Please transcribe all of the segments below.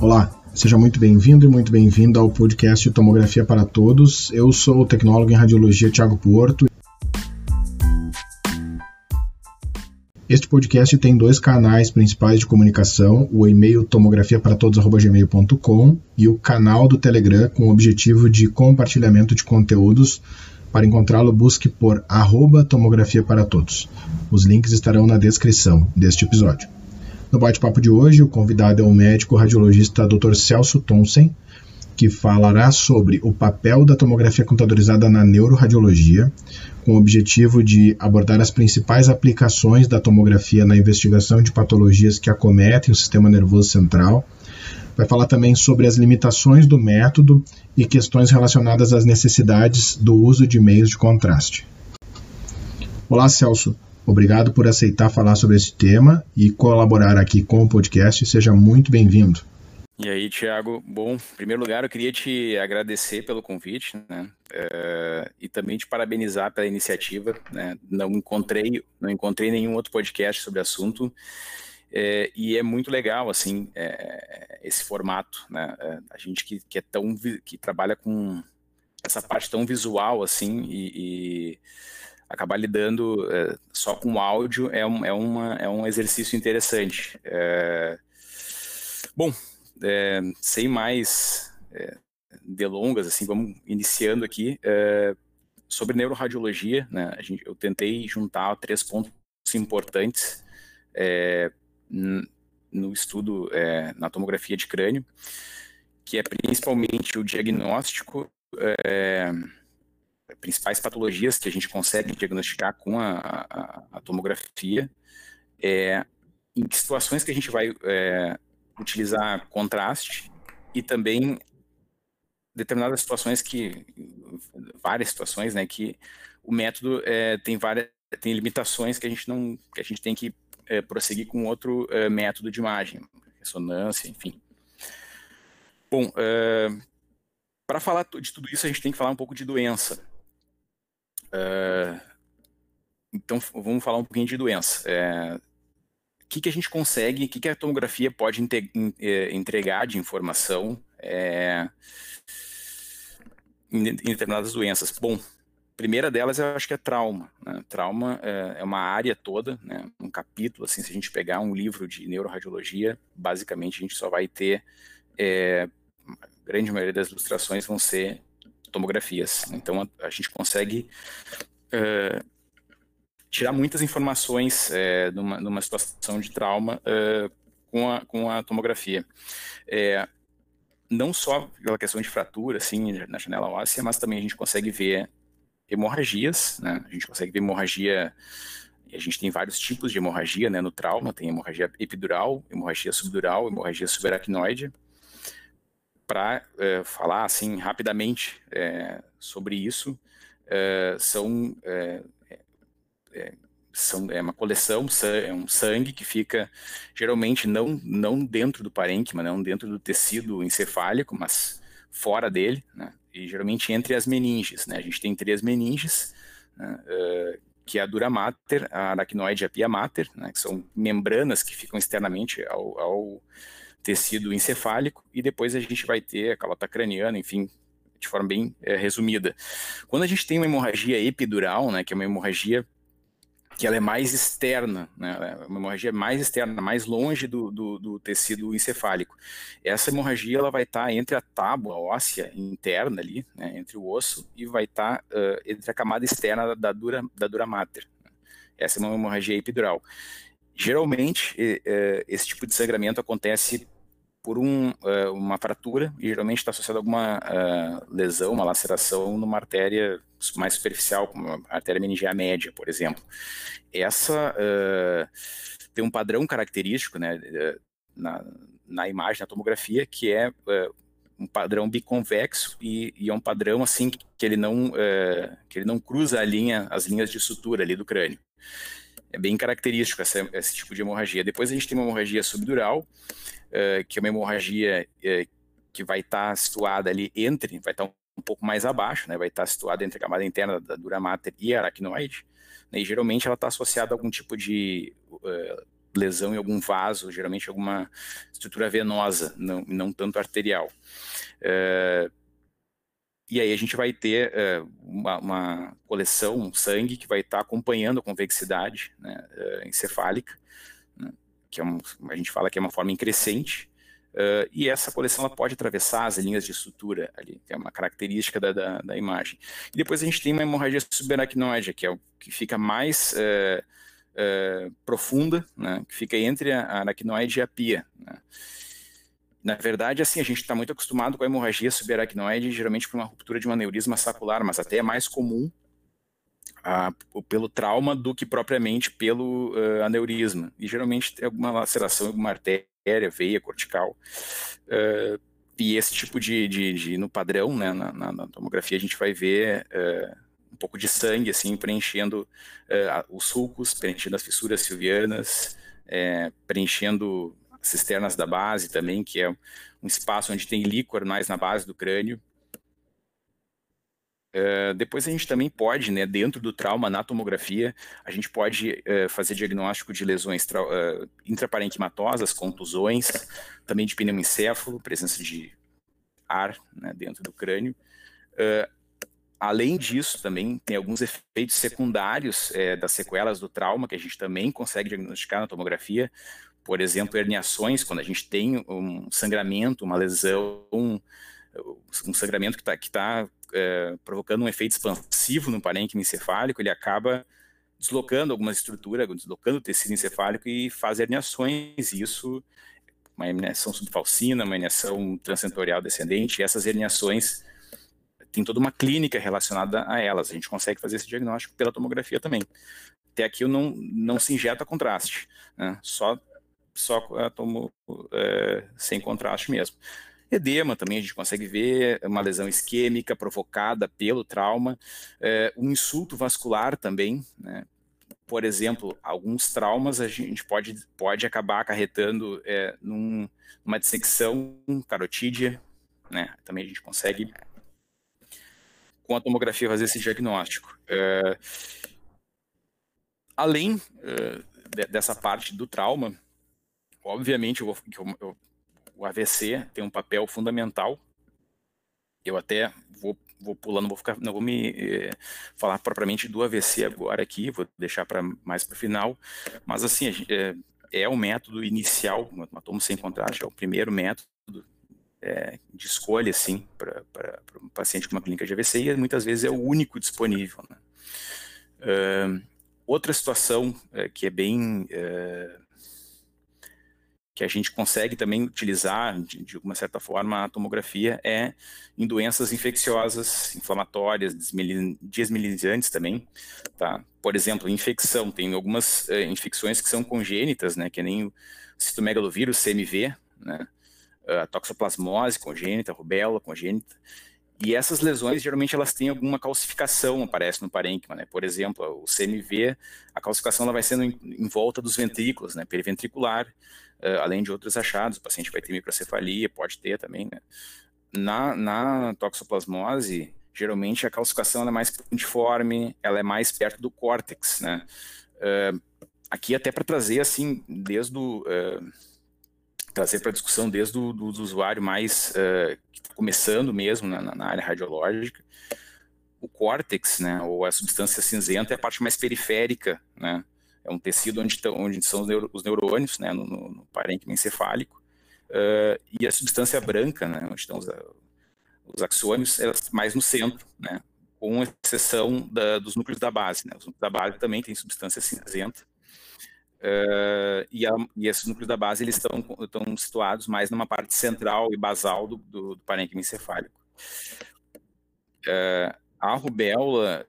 Olá, seja muito bem-vindo e muito bem-vinda ao podcast Tomografia para Todos. Eu sou o tecnólogo em radiologia Tiago Porto. Este podcast tem dois canais principais de comunicação: o e-mail tomografiaparatodos.gmail.com e o canal do Telegram com o objetivo de compartilhamento de conteúdos. Para encontrá-lo, busque por arroba tomografia para todos. Os links estarão na descrição deste episódio. No bate-papo de hoje, o convidado é o médico radiologista Dr. Celso Thomsen, que falará sobre o papel da tomografia computadorizada na neuroradiologia, com o objetivo de abordar as principais aplicações da tomografia na investigação de patologias que acometem o sistema nervoso central. Vai falar também sobre as limitações do método e questões relacionadas às necessidades do uso de meios de contraste. Olá, Celso. Obrigado por aceitar falar sobre esse tema e colaborar aqui com o podcast. Seja muito bem-vindo. E aí, Tiago? Bom, em primeiro lugar, eu queria te agradecer pelo convite, né? Uh, e também te parabenizar pela iniciativa. Né? Não encontrei, não encontrei nenhum outro podcast sobre o assunto. É, e é muito legal assim é, esse formato, né? É, a gente que, que, é tão que trabalha com essa parte tão visual assim e, e acabar lidando é, só com áudio é um, é, uma, é um exercício interessante. É, bom, é, sem mais é, delongas, assim, vamos iniciando aqui. Sobre neuroradiologia, né, a gente, eu tentei juntar três pontos importantes no estudo na tomografia de crânio, que é principalmente o diagnóstico principais patologias que a gente consegue diagnosticar com a, a, a tomografia, é, em situações que a gente vai é, utilizar contraste e também determinadas situações que várias situações, né, que o método é, tem várias tem limitações que a gente não que a gente tem que é, prosseguir com outro é, método de imagem, ressonância, enfim. Bom, é, para falar de tudo isso a gente tem que falar um pouco de doença, Uh, então, vamos falar um pouquinho de doença. É, o que, que a gente consegue, o que, que a tomografia pode é, entregar de informação é, em, determinadas doenças? Bom, primeira delas eu acho que é trauma. Né? Trauma é, é, uma área toda, né? um capítulo, assim, se a gente pegar um livro de neuroradiologia, basicamente a gente só vai ter, é, a grande maioria das ilustrações vão ser tomografias. Então a, a gente consegue uh, tirar muitas informações uh, numa, numa, situação de trauma uh, com, a, com a tomografia. É, não só pela questão de fratura, assim, na janela óssea, mas também a gente consegue ver hemorragias, né? A gente consegue ver hemorragia a gente tem vários tipos de hemorragia né, no trauma, tem hemorragia epidural, hemorragia subdural, hemorragia subaracnoide para é, falar assim rapidamente é, sobre isso é, são são é uma coleção é um sangue que fica geralmente não não dentro do parênquima não dentro do tecido encefálico mas fora dele né? e geralmente entre as meninges né a gente tem três meninges né? que é a dura mater a aracnoide e a pia mater né? que são membranas que ficam externamente ao, ao tecido encefálico, e depois a gente vai ter a calota craniana, enfim, de forma bem é, resumida. Quando a gente tem uma hemorragia epidural, né, que é uma hemorragia que ela é mais externa, né, é uma hemorragia mais externa, mais longe do, do, do tecido encefálico. Essa hemorragia ela vai estar tá entre a tábua óssea interna ali, né, entre o osso, e vai estar tá, uh, entre a camada externa da dura, da dura mater. Essa é uma hemorragia epidural. Geralmente, esse tipo de sangramento acontece por um, uma fratura e geralmente está associado a alguma lesão, uma laceração numa artéria mais superficial, como a artéria meningeal média, por exemplo. Essa tem um padrão característico né, na, na imagem, na tomografia, que é um padrão biconvexo e, e, é um padrão assim que ele não que ele não cruza linha, as linhas de sutura ali do crânio é bem característico essa, esse tipo de hemorragia. Depois a gente tem uma hemorragia subdural, uh, que é uma hemorragia uh, que vai estar tá situada ali entre, vai estar tá um pouco mais abaixo, né, vai estar tá situada entre a camada interna da dura mater e a aracnoide, né, e geralmente ela está associada a algum tipo de uh, lesão em algum vaso, geralmente alguma estrutura venosa, não, não tanto arterial. Uh, e aí a gente vai ter uh, uma, uma, coleção, um sangue que vai estar tá acompanhando a convexidade né, uh, encefálica, né, que é um, a gente fala que é uma forma increscente, Uh, e essa coleção ela pode atravessar as linhas de sutura ali, que é uma característica da, da, da imagem. E depois a gente tem uma hemorragia subaracnoide, que é o que fica mais profunda, né, que fica entre a aracnoide e a pia. Né. Na verdade, assim, a gente está muito acostumado com a hemorragia subaracnoide, geralmente por uma ruptura de um aneurisma sacular, mas até é mais comum a, pelo trauma do que propriamente pelo aneurisma. E geralmente é alguma laceração, alguma artéria veia, cortical. Uh, e esse tipo de, de, de, no padrão, né, na, na, na, tomografia a gente vai ver uh, um pouco de sangue, assim, preenchendo uh, os sulcos, preenchendo as fissuras silvianas, preenchendo as cisternas da base também, que é um espaço onde tem líquor mais na base do crânio. Uh, depois a gente também pode, né, dentro do trauma na tomografia, a gente pode uh, fazer diagnóstico de lesões uh, intraparenquimatosas, contusões, também de pneumoencéfalo, presença de ar né, dentro do crânio. além disso, também tem alguns efeitos secundários das sequelas do trauma que a gente também consegue diagnosticar na tomografia. Por exemplo, herniações, quando a gente tem um sangramento, uma lesão, um, um sangramento que está tá é, provocando um efeito expansivo no parênquima encefálico, ele acaba deslocando alguma estrutura, deslocando o tecido encefálico e faz herniações, isso, uma herniação subfalcina, uma herniação transentorial descendente, essas herniações tem toda uma clínica relacionada a elas, a gente consegue fazer esse diagnóstico pela tomografia também. Até aqui não, não se injeta contraste, né? só, só a tomo, é, sem contraste mesmo. Edema também a gente consegue ver, uma lesão isquêmica provocada pelo trauma, é, um insulto vascular também, né? Por exemplo, alguns traumas a gente pode, pode acabar acarretando é, num, numa dissecção carotídea, né? Também a gente consegue, com a tomografia, fazer esse diagnóstico. É, além é, dessa parte do trauma, obviamente eu, vou, eu, eu o AVC tem um papel fundamental. Eu até vou, vou pulando, vou ficar, não vou me eh, falar propriamente do AVC agora aqui, vou deixar para mais para o final. Mas assim, é, é o método inicial, uma sem contraste, é o primeiro método é, de escolha, assim, para um paciente com uma clínica de AVC e muitas vezes é o único disponível. Né? Uh, outra situação é, que é bem que a gente consegue também utilizar, de, de uma certa forma, a tomografia é em doenças infecciosas, inflamatórias, desmielinizantes também, tá? Por exemplo, infecção, tem algumas é, infecções que são congênitas, né, que nem o citomegalovírus, CMV, né, a toxoplasmose congênita, rubéola congênita, e essas lesões, geralmente, elas têm alguma calcificação, aparece no parênquima, né? Por exemplo, o CMV, a calcificação ela vai sendo em, em volta dos ventrículos, né? Periventricular, uh, além de outros achados. O paciente vai ter microcefalia, pode ter também, né? Na, na toxoplasmose, geralmente a calcificação é mais uniforme, ela é mais perto do córtex, né? Uh, aqui até para trazer, assim, desde o... Uh, trazer para discussão desde o do, do usuário mais uh, que está começando mesmo na, na, área radiológica, o córtex, né, ou a substância cinzenta é a parte mais periférica, né, é um tecido onde, tão, onde são os, neuro, os neurônios, né, no, no, parênquima encefálico, uh, e a substância branca, né, onde estão os, os axônios, é mais no centro, né, com exceção da, dos núcleos da base, né, os núcleos da base também tem substância cinzenta, Uh, e, a, e, esses núcleos da base eles estão, estão situados mais numa parte central e basal do, do, do parênquima encefálico. Uh, a rubéola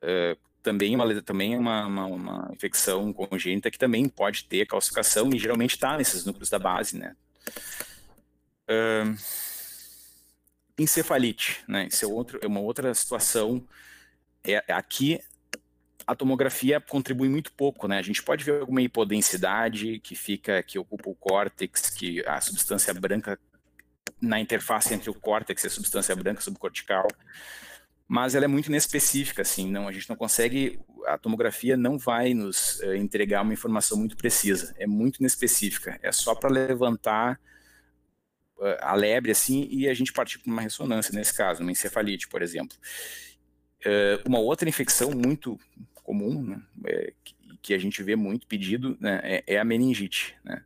também, uma, também uma, uma, uma, infecção congênita que também pode ter calcificação e geralmente está nesses núcleos da base, né? encefalite, né? Isso é, outro, é uma outra situação. É, aqui a tomografia contribui muito pouco, né? A gente pode ver alguma hipodensidade que fica, que ocupa o córtex, que a substância branca na interface entre o córtex e a substância branca subcortical, mas ela é muito inespecífica, assim, não, a gente não consegue, a tomografia não vai nos uh, entregar uma informação muito precisa, é muito inespecífica, é só para levantar uh, a lebre, assim, e a gente partir para uma ressonância, nesse caso, uma encefalite, por exemplo. Uh, uma outra infecção muito comum, né, é, que, a gente vê muito pedido, né, é, é, a meningite, né,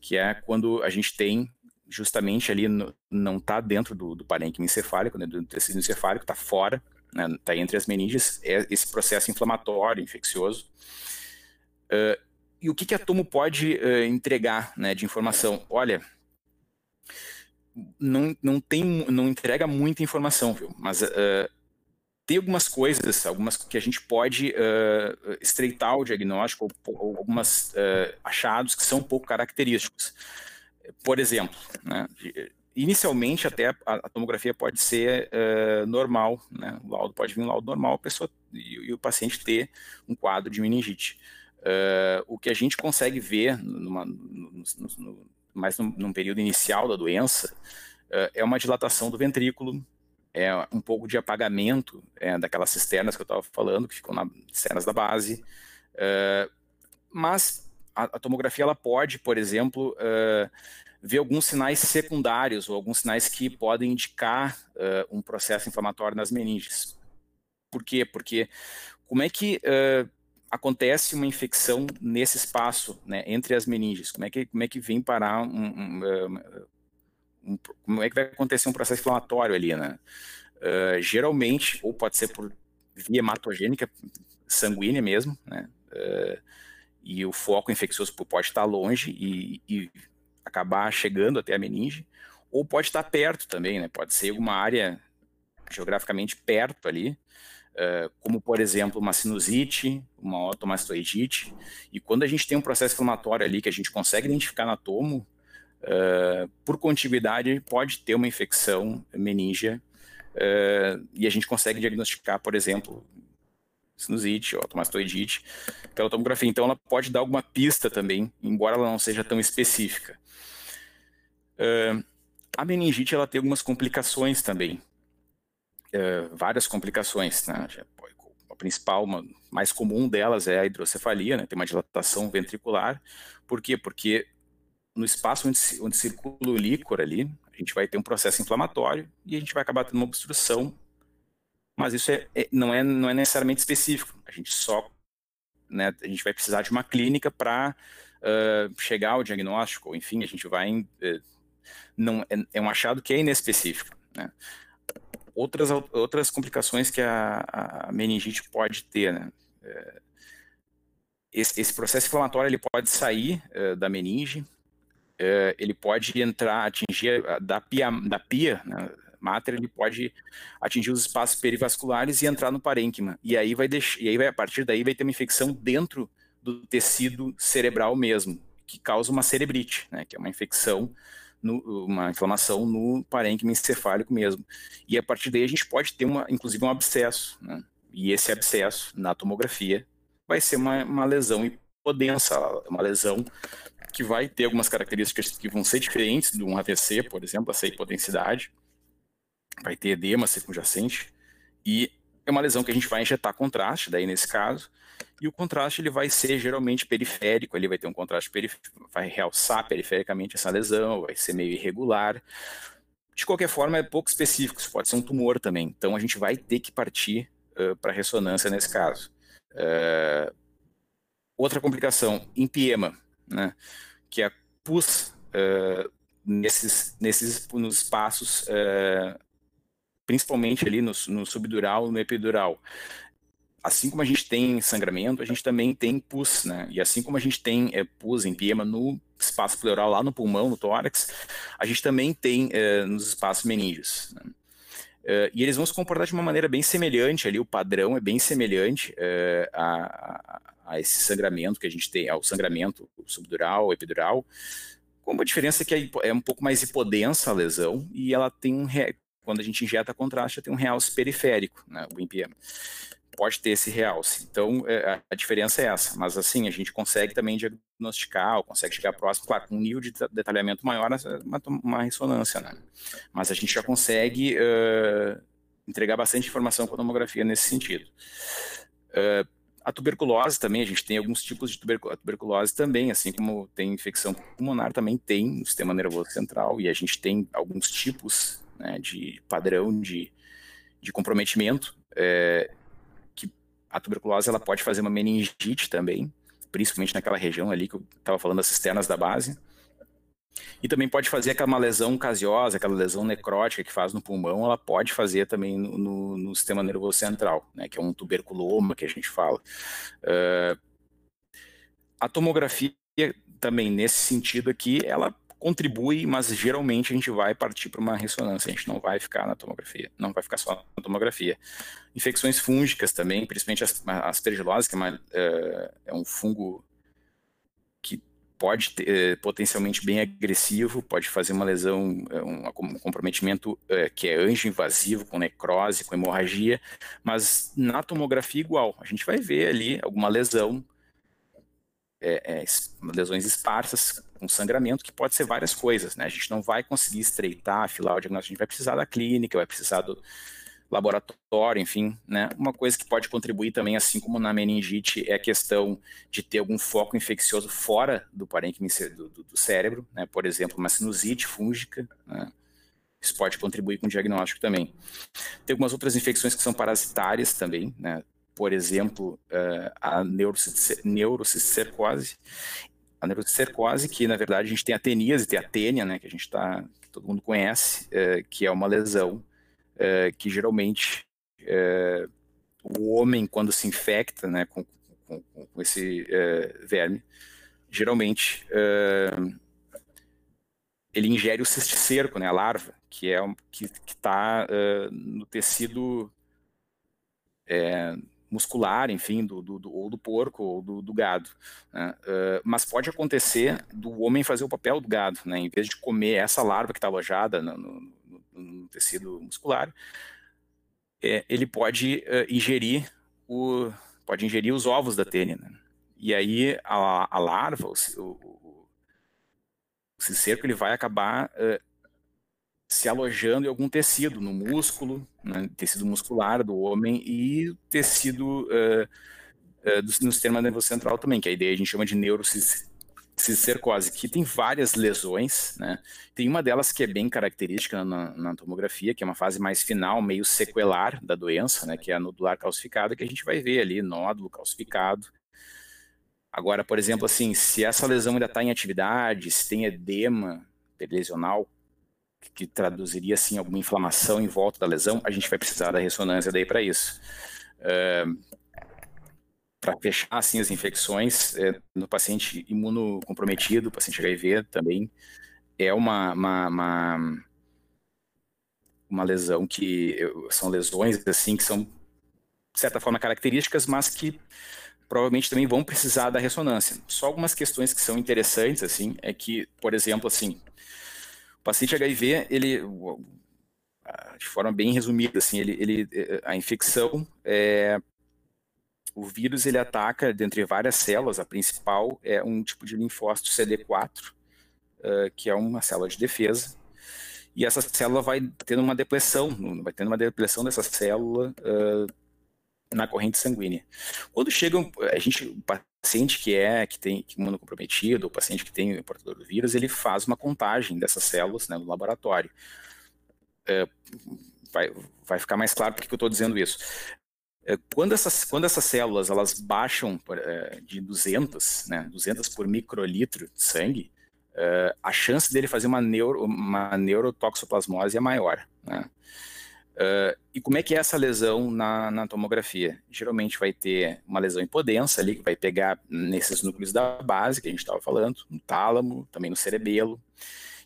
que é quando a gente tem justamente ali no, não está dentro do, do parênquima encefálico, né, do tecido encefálico, está fora, está né, tá entre as meninges, é esse processo inflamatório, infeccioso. Uh, e o que, que a tomo pode uh, entregar né, de informação? Olha, não, não, tem, não entrega muita informação, viu? Mas uh, tem algumas coisas, algumas que a gente pode estreitar o diagnóstico, ou, ou algumas achados que são um pouco característicos. Por exemplo, né, inicialmente até a, a, tomografia pode ser uh, normal, né, o laudo pode vir um laudo normal, a pessoa e, e o paciente ter um quadro de meningite. Uh, o que a gente consegue ver, numa, no, no, no, mais num, num, período inicial da doença, uh, é uma dilatação do ventrículo, é um pouco de apagamento é, daquelas cisternas que eu estava falando, que ficam nas cisternas da base, mas a, a, tomografia ela pode, por exemplo, uh, ver alguns sinais secundários ou alguns sinais que podem indicar uh, um processo inflamatório nas meninges. Por quê? Porque como é que uh, acontece uma infecção nesse espaço, né, entre as meninges? Como é que como é que vem parar um, um, um como é que vai acontecer um processo inflamatório ali, né? geralmente, ou pode ser por via hematogênica sanguínea mesmo, né? E o foco infeccioso pode estar longe e, e, acabar chegando até a meninge, ou pode estar perto também, né? Pode ser uma área geograficamente perto ali, uh, como por exemplo uma sinusite, uma otomastoidite, e quando a gente tem um processo inflamatório ali que a gente consegue identificar na tomo, uh, por contiguidade pode ter uma infecção meníngea, uh, e a gente consegue diagnosticar, por exemplo, sinusite ou automastoidite pela tomografia. Então, ela pode dar alguma pista também, embora ela não seja tão específica. Uh, a meningite ela tem algumas complicações também, uh, várias complicações. Né? A principal, uma, mais comum delas é a hidrocefalia, né? tem uma dilatação ventricular. Por quê? Porque no espaço onde, onde circula o líquor ali, a gente vai ter um processo inflamatório e a gente vai acabar tendo uma obstrução mas isso é, é, não, é, não é necessariamente específico. A gente só, né, a gente vai precisar de uma clínica para uh, chegar ao diagnóstico, enfim, a gente vai, uh, não, é, é, um achado que é inespecífico, né. Outras, outras complicações que a, a meningite pode ter, né, uh, esse, esse, processo inflamatório ele pode sair da meninge, ele pode entrar, atingir da pia, da pia né, mater, ele pode atingir os espaços perivasculares e entrar no parênquima. E aí vai deixar, e aí vai, a partir daí vai ter uma infecção dentro do tecido cerebral mesmo, que causa uma cerebrite, né, que é uma infecção, no, uma inflamação no parênquima encefálico mesmo. E a partir daí a gente pode ter uma, inclusive um abscesso, né? E esse abscesso na tomografia vai ser uma, uma lesão hipodensa, uma lesão que vai ter algumas características que vão ser diferentes de um AVC, por exemplo, essa hipodensidade, vai ter edema circunjacente e é uma lesão que a gente vai injetar contraste, daí nesse caso, e o contraste ele vai ser geralmente periférico, ele vai ter um contraste periférico, vai realçar perifericamente essa lesão, vai ser meio irregular. De qualquer forma, é pouco específico, isso pode ser um tumor também, então a gente vai ter que partir uh, para ressonância nesse caso. Uh, outra complicação, empiema, né, que é pus uh, nesses, nesses nos espaços principalmente ali no, no subdural no epidural. Assim como a gente tem sangramento, a gente também tem pus, né? E assim como a gente tem é, pus, empiema no espaço pleural, lá no pulmão, no tórax, a gente também tem é, nos espaços meníngeos. Né? Uh, e eles vão se comportar de uma maneira bem semelhante ali, o padrão é bem semelhante uh, a, a, esse sangramento que a gente tem, ao sangramento subdural, epidural, com uma diferença que é, é um pouco mais hipodensa a lesão e ela tem um, quando a gente injeta contraste, tem um realce periférico, né, o IMPM. Pode ter esse realce. Então, é, a diferença é essa. Mas, assim, a gente consegue também diagnosticar, ou consegue chegar próximo, claro, com um nível de detalhamento maior, uma, uma ressonância, né? Mas a gente já consegue uh, entregar bastante informação com a tomografia nesse sentido. Uh, a tuberculose também, a gente tem alguns tipos de tuberculose, tuberculose também, assim como tem infecção pulmonar, também tem no sistema nervoso central, e a gente tem alguns tipos né, de padrão de, de comprometimento, é, que a tuberculose ela pode fazer uma meningite também, principalmente naquela região ali que eu estava falando das cisternas da base, e também pode fazer aquela lesão casiosa, aquela lesão necrótica que faz no pulmão, ela pode fazer também no, no, no sistema nervoso central, né, que é um tuberculoma que a gente fala. Uh, a tomografia também nesse sentido aqui, ela contribui, mas geralmente a gente vai partir para uma ressonância, a gente não vai ficar na tomografia, não vai ficar só na tomografia. Infecções fúngicas também, principalmente as aspergilose, que é, uma, uh, é um fungo pode ter, eh, potencialmente bem agressivo, pode fazer uma lesão, eh, um, um comprometimento é, que é anjo-invasivo, com necrose, com hemorragia, mas na tomografia igual, a gente vai ver ali alguma lesão, é, é, lesões esparsas, com sangramento, que pode ser várias coisas, né? A gente não vai conseguir estreitar, afilar o diagnóstico, a gente vai precisar da clínica, vai precisar do, laboratório, enfim, né? Uma coisa que pode contribuir também, assim como na meningite, é a questão de ter algum foco infeccioso fora do parênquima do, do, cérebro, né? Por exemplo, uma sinusite fúngica, né? Isso pode contribuir com o diagnóstico também. Tem algumas outras infecções que são parasitárias também, né? Por exemplo, uh, a neurocicercose. A neurocicercose, que na verdade a gente tem a teníase, tem a tênia, né? Que a gente tá, todo mundo conhece, uh, que é uma lesão é, que geralmente o homem, quando se infecta né, com, com, com esse verme, geralmente ele ingere o cisticerco, né, a larva, que é que está no tecido muscular, enfim, do, do, do, ou do porco ou do, do gado. Né? Uh, mas pode acontecer do homem fazer o papel do gado, né? em vez de comer essa larva que está alojada no, no, no tecido muscular, é, ele pode uh, ingerir o pode ingerir os ovos da tênia. Né? E aí a, a larva, o, o, o, cicerco, ele vai acabar uh, se alojando em algum tecido, no músculo, né, tecido muscular do homem e tecido uh, uh, do, no sistema nervoso central também, que a ideia a gente chama de neurocicercose cisticercose, que tem várias lesões, né? Tem uma delas que é bem característica na, na, tomografia, que é uma fase mais final, meio sequelar da doença, né? Que é a nodular calcificada, que a gente vai ver ali, nódulo calcificado. Agora, por exemplo, assim, se essa lesão ainda está em atividade, se tem edema lesional, que traduziria assim alguma inflamação em volta da lesão, a gente vai precisar da ressonância daí para isso. Uh, para fechar assim as infecções é, no paciente imunocomprometido, paciente HIV também é uma, uma, uma, uma lesão que são lesões assim que são de certa forma características, mas que provavelmente também vão precisar da ressonância. Só algumas questões que são interessantes assim é que, por exemplo, assim, o paciente HIV, ele de forma bem resumida, assim, ele, ele a infecção é, o vírus ele ataca dentre várias células, a principal é um tipo de linfócito CD4, uh, que é uma célula de defesa, e essa célula vai tendo uma depressão, vai tendo uma depressão dessa célula uh, na corrente sanguínea. Quando chega a gente, paciente que é que tem que imunocomprometido, o paciente que tem o portador do vírus, ele faz uma contagem dessas células né, no laboratório. Uh, vai, vai ficar mais claro porque que eu estou dizendo isso. É, quando essas, quando essas células elas baixam é, de 200, né, 200 por microlitro de sangue, é, a chance dele fazer uma, neuro, uma neurotoxoplasmose é maior. Né? E como é que é essa lesão na, na, tomografia? Geralmente vai ter uma lesão hipodensa ali, que vai pegar nesses núcleos da base que a gente estava falando, no tálamo, também no cerebelo.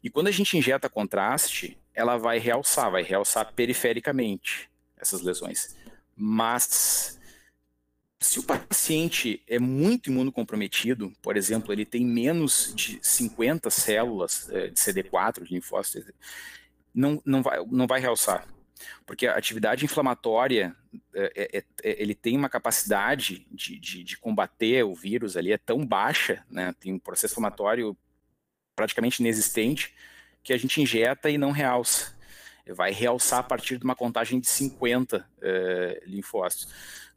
E quando a gente injeta contraste, ela vai realçar, vai realçar perifericamente essas lesões. Mas se o paciente é muito imunocomprometido, por exemplo, ele tem menos de 50 células é, de CD4, de linfócitos, não, não, vai, não vai realçar. Porque a atividade inflamatória, é, é, é, ele tem uma capacidade de, de, de, combater o vírus ali, é tão baixa, né, tem um processo inflamatório praticamente inexistente, que a gente injeta e não realça. vai realçar a partir de uma contagem de 50 é, linfócitos.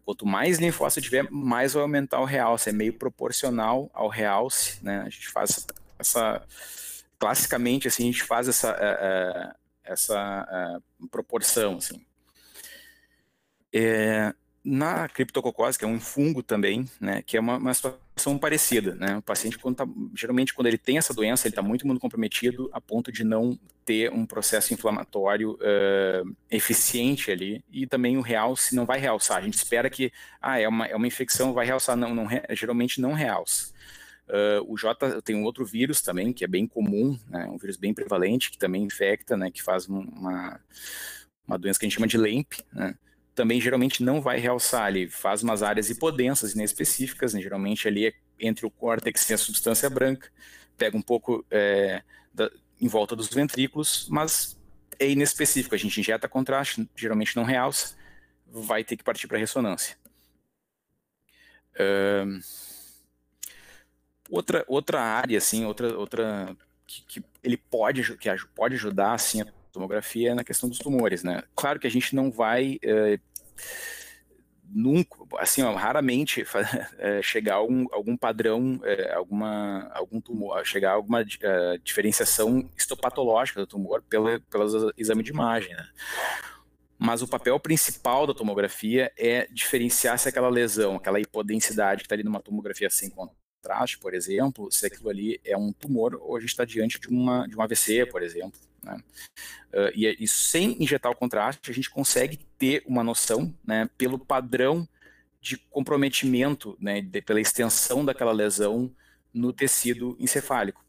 Quanto mais linfócito tiver, mais vai aumentar o realce. É meio proporcional ao realce, né? A gente faz essa, classicamente, assim, a gente faz essa, uh, essa uh, proporção, assim. É, na criptococose, que é um fungo também, né, que é uma, uma situação parecida, né, o paciente, quando tá, geralmente, quando ele tem essa doença, ele está muito imunocomprometido a ponto de não ter um processo inflamatório uh, eficiente ali, e também o realce não vai realçar, a gente espera que, ah, é uma, é uma infecção, vai realçar, não, não geralmente não realça. Uh, o J tem um outro vírus também, que é bem comum, né, um vírus bem prevalente, que também infecta, né, que faz uma, uma doença que a gente chama de LEMP, né, também geralmente não vai realçar, ele faz umas áreas hipodensas inespecíficas, né, geralmente ali é entre o córtex e a substância branca, pega um pouco é, da, em volta dos ventrículos, mas é inespecífico, a gente injeta contraste, geralmente não realça, vai ter que partir para ressonância. Uh, outra, outra área, assim, outra, outra que, que ele pode, que pode ajudar, assim, a tomografia é na questão dos tumores, né? Claro que a gente não vai é, nunca, assim, ó, raramente é, chegar a algum, algum padrão, é, alguma, algum tumor, chegar a alguma é, diferenciação histopatológica do tumor pelo, pelo exame de imagem, né? Mas o papel principal da tomografia é diferenciar se aquela lesão, aquela hipodensidade que está ali numa tomografia sem contraste, por exemplo, se aquilo ali é um tumor ou a gente está diante de, uma, de um AVC, por exemplo. Né? Uh, e, e, sem injetar o contraste, a gente consegue ter uma noção, né, pelo padrão de comprometimento, né, de, pela extensão daquela lesão no tecido encefálico.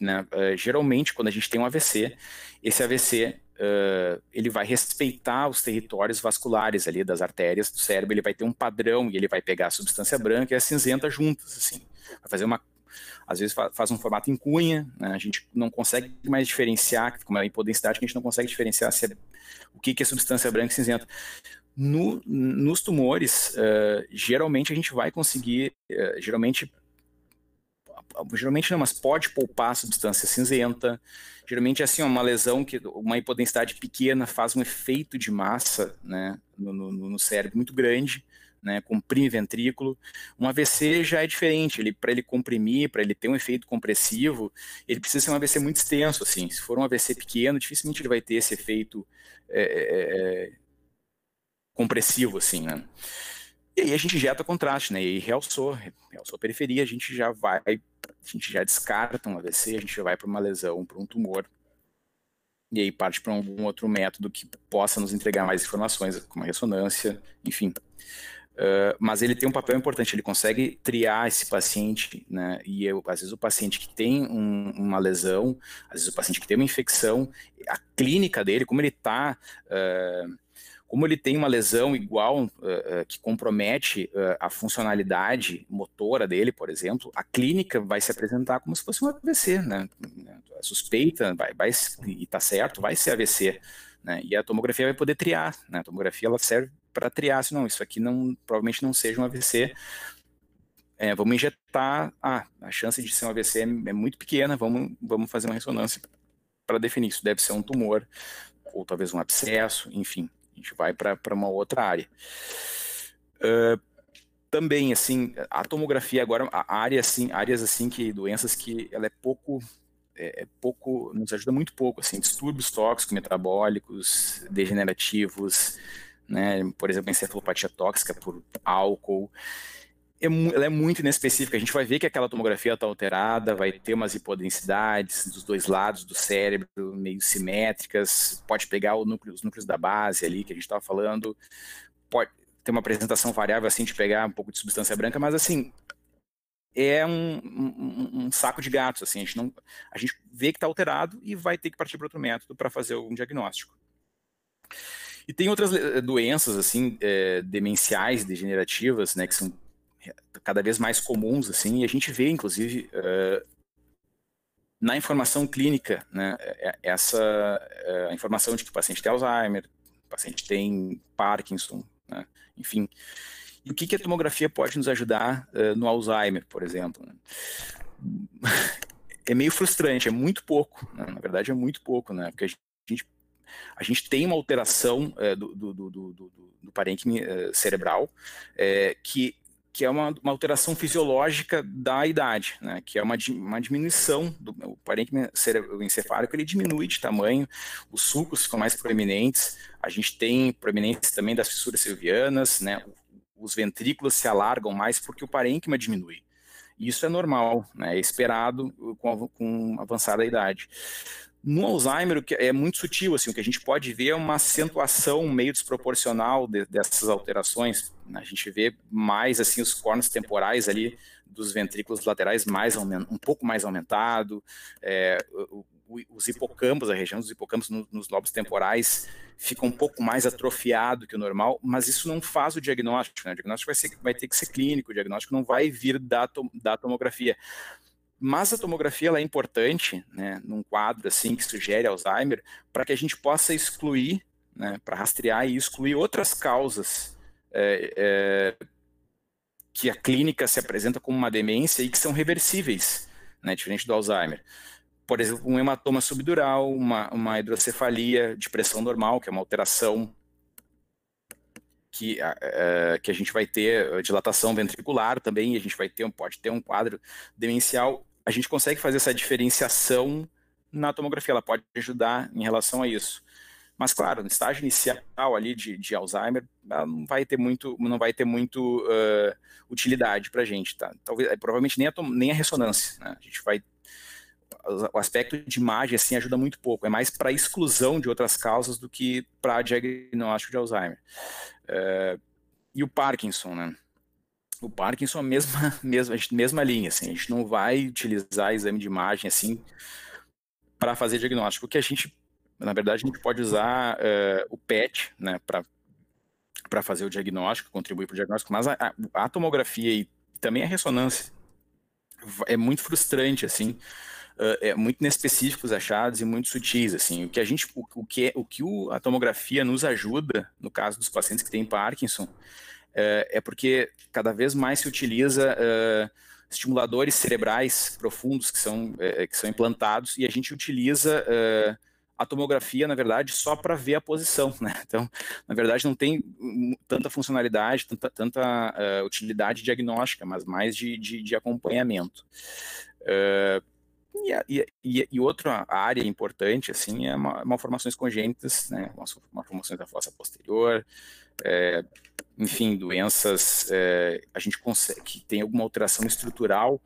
Né? Uh, geralmente, quando a gente tem um AVC, esse AVC uh, ele vai respeitar os territórios vasculares ali das artérias do cérebro, ele vai ter um padrão e ele vai pegar a substância branca e a cinzenta juntas, assim, vai fazer uma às vezes faz um formato em cunha, né, a gente não consegue mais diferenciar, como é a hipodensidade, que a gente não consegue diferenciar se é, o que, é substância branca e cinzenta. No, nos tumores, uh, geralmente a gente vai conseguir, uh, geralmente geralmente não, mas pode poupar substância cinzenta. Geralmente é assim, uma lesão que uma hipodensidade pequena faz um efeito de massa né, no, no, no cérebro muito grande né, ventrículo. Um AVC já é diferente, ele para ele comprimir, para ele ter um efeito compressivo, ele precisa ser um AVC muito extenso, assim. Se for um AVC pequeno, dificilmente ele vai ter esse efeito é, é, é compressivo, assim, né. E aí a gente injeta contraste, né, e realçou, realçou a periferia, a gente já vai, a gente já descarta um AVC, a gente já vai para uma lesão, para um tumor, e aí parte para algum outro método que possa nos entregar mais informações, como a ressonância, enfim. Uh, mas ele tem um papel importante, ele consegue triar esse paciente, né? E eu, às vezes o paciente que tem um, uma lesão, às vezes o paciente que tem uma infecção, a clínica dele, como ele está, uh, como ele tem uma lesão igual uh, que compromete a funcionalidade motora dele, por exemplo, a clínica vai se apresentar como se fosse um AVC, né? A suspeita, vai, vai e está certo, vai ser AVC. Né? E a tomografia vai poder triar, né? A tomografia ela serve para triar, se não, isso aqui não, provavelmente não seja um AVC. É, vamos injetar, ah, a chance de ser um AVC é, é muito pequena, vamos, vamos fazer uma ressonância para definir isso. Deve ser um tumor, ou talvez um abscesso, enfim, a gente vai para uma outra área. Uh, também, assim, a tomografia agora, a área, assim, áreas assim que, doenças que ela é pouco é, é, pouco, nos ajuda muito pouco, assim, distúrbios tóxicos, metabólicos, degenerativos, né, por exemplo, encefalopatia tóxica por álcool, é, ela é muito inespecífica. A gente vai ver que aquela tomografia está alterada, vai ter umas hipodensidades dos dois lados do cérebro, meio simétricas, pode pegar núcleo, os núcleos da base ali que a gente estava falando, pode ter uma apresentação variável assim de pegar um pouco de substância branca, mas assim é um, um, um saco de gatos. Assim, a gente não, a gente vê que está alterado e vai ter que partir para outro método para fazer algum diagnóstico. E tem outras eh, doenças, assim, é, demenciais, degenerativas, né, que são cada vez mais comuns, assim, e a gente vê, inclusive, uh, na informação clínica, né, essa uh, a informação de que o paciente tem Alzheimer, o paciente tem Parkinson, né, enfim. E o que, que, a tomografia pode nos ajudar uh, no Alzheimer, por exemplo? Né? É meio frustrante, é muito pouco, né? na verdade é muito pouco, né, porque a gente a gente tem uma alteração é, do, do, do, do, do parênquima é, cerebral é, que, que é uma, uma, alteração fisiológica da idade, né, que é uma, uma diminuição do o parênquima encefálico, ele diminui de tamanho, os sulcos ficam mais proeminentes, a gente tem proeminência também das fissuras silvianas, né, os ventrículos se alargam mais porque o parênquima diminui. Isso é normal, né, é esperado com, com avançar da idade. No Alzheimer, o que é muito sutil, assim, o que a gente pode ver é uma acentuação meio desproporcional de, dessas alterações. A gente vê mais assim os cornos temporais ali dos ventrículos laterais mais um pouco mais aumentado, é, os hipocampos, a região dos hipocampos no, nos lobos temporais fica um pouco mais atrofiado que o normal, mas isso não faz o diagnóstico, né? O diagnóstico vai, ser, vai ter que ser clínico, o diagnóstico não vai vir da, da tomografia. Mas a tomografia ela é importante, né, num quadro assim que sugere Alzheimer, para que a gente possa excluir, né, para rastrear e excluir outras causas é, é, que a clínica se apresenta como uma demência e que são reversíveis, né, diferente do Alzheimer por exemplo, um hematoma subdural, uma, uma hidrocefalia de pressão normal, que é uma alteração que, uh, que a gente vai ter dilatação ventricular também, a gente vai ter, pode ter um quadro demencial. A gente consegue fazer essa diferenciação na tomografia, ela pode ajudar em relação a isso. Mas claro, no estágio inicial ali de, de Alzheimer, não vai ter muito, não vai ter muito uh, utilidade para a gente, tá? Talvez, provavelmente nem a, nem a ressonância, né? A gente vai o aspecto de imagem assim ajuda muito pouco, é mais para exclusão de outras causas do que para diagnóstico de Alzheimer. É, e o Parkinson, né? O Parkinson é a mesma, mesma, mesma linha, assim, a gente não vai utilizar exame de imagem assim para fazer diagnóstico. Que a gente, na verdade, a gente pode usar uh, o PET, né, para fazer o diagnóstico, contribuir para o diagnóstico, mas a, a, tomografia e também a ressonância é muito frustrante, assim, uh, é, muito inespecíficos achados e muito sutis, assim, o que a gente, o, o que, é, o que o, a tomografia nos ajuda, no caso dos pacientes que têm Parkinson, é porque cada vez mais se utiliza estimuladores cerebrais profundos que são, que são implantados e a gente utiliza a tomografia, na verdade, só para ver a posição, né? Então, na verdade, não tem tanta funcionalidade, tanta, tanta uh, utilidade diagnóstica, mas mais de, de, de acompanhamento. Uh, e, e, e, outra área importante, assim, é malformações congênitas, né, malformações da fossa posterior, é, enfim, doenças, é, a gente consegue, que tem alguma alteração estrutural,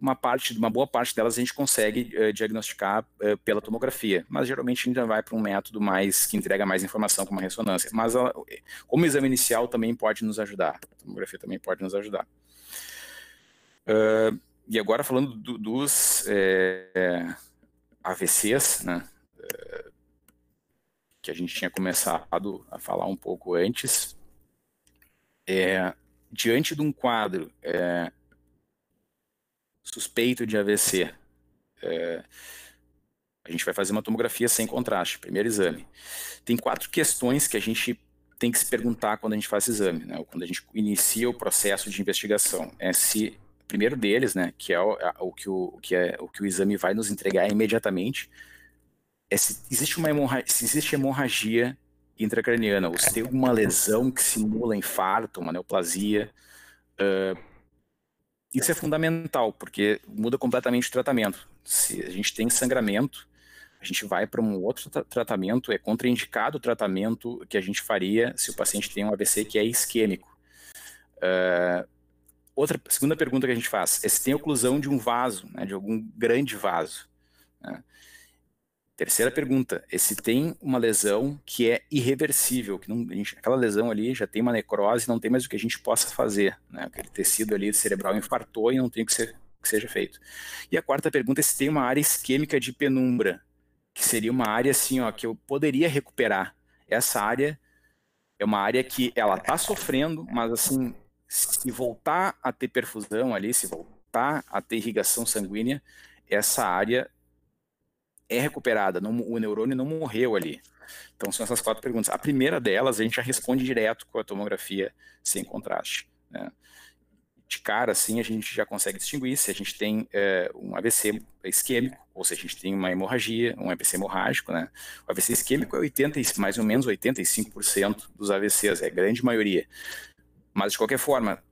uma parte, uma boa parte delas a gente consegue é, diagnosticar é, pela tomografia, mas geralmente a gente vai para um método mais, que entrega mais informação, como a ressonância, mas ela, como exame inicial também pode nos ajudar, a tomografia também pode nos ajudar. Uh, e agora falando do, dos é, AVCs, né, é, que a gente tinha começado a falar um pouco antes, é, diante de um quadro é, suspeito de AVC, é, a gente vai fazer uma tomografia sem contraste, primeiro exame. Tem quatro questões que a gente tem que se perguntar quando a gente faz exame, né, quando a gente inicia o processo de investigação. É se primeiro deles, né, que é o, o, que, o, o, que é, o que o exame vai nos entregar imediatamente, é se existe uma hemorragia, se existe hemorragia intracraniana, ou se tem alguma lesão que simula infarto, uma neoplasia, uh, isso é fundamental, porque muda completamente o tratamento. Se a gente tem sangramento, a gente vai para um outro tra tratamento, é contraindicado o tratamento que a gente faria se o paciente tem um AVC que é isquêmico. Uh, Outra segunda pergunta que a gente faz é se tem oclusão de um vaso, né, de algum grande vaso. Né? Terceira pergunta se tem uma lesão que é irreversível, que não, gente, aquela lesão ali já tem uma necrose, não tem mais o que a gente possa fazer. Né? Aquele tecido ali cerebral infartou e não tem o que, ser, que seja feito. E a quarta pergunta é se tem uma área isquêmica de penumbra, que seria uma área assim, ó, que eu poderia recuperar. Essa área é uma área que ela está sofrendo, mas assim, se voltar a ter perfusão ali, se voltar a ter irrigação sanguínea, essa área é recuperada, não, o neurônio não morreu ali. Então são essas quatro perguntas. A primeira delas a gente já responde direto com a tomografia sem contraste. Né? de cara, assim, a gente já consegue distinguir se a gente tem é, um AVC isquêmico, ou se a gente tem uma hemorragia, um AVC hemorrágico, né? O AVC isquêmico é 80, mais ou menos 85% dos AVCs, é a grande maioria. Mas, de qualquer forma,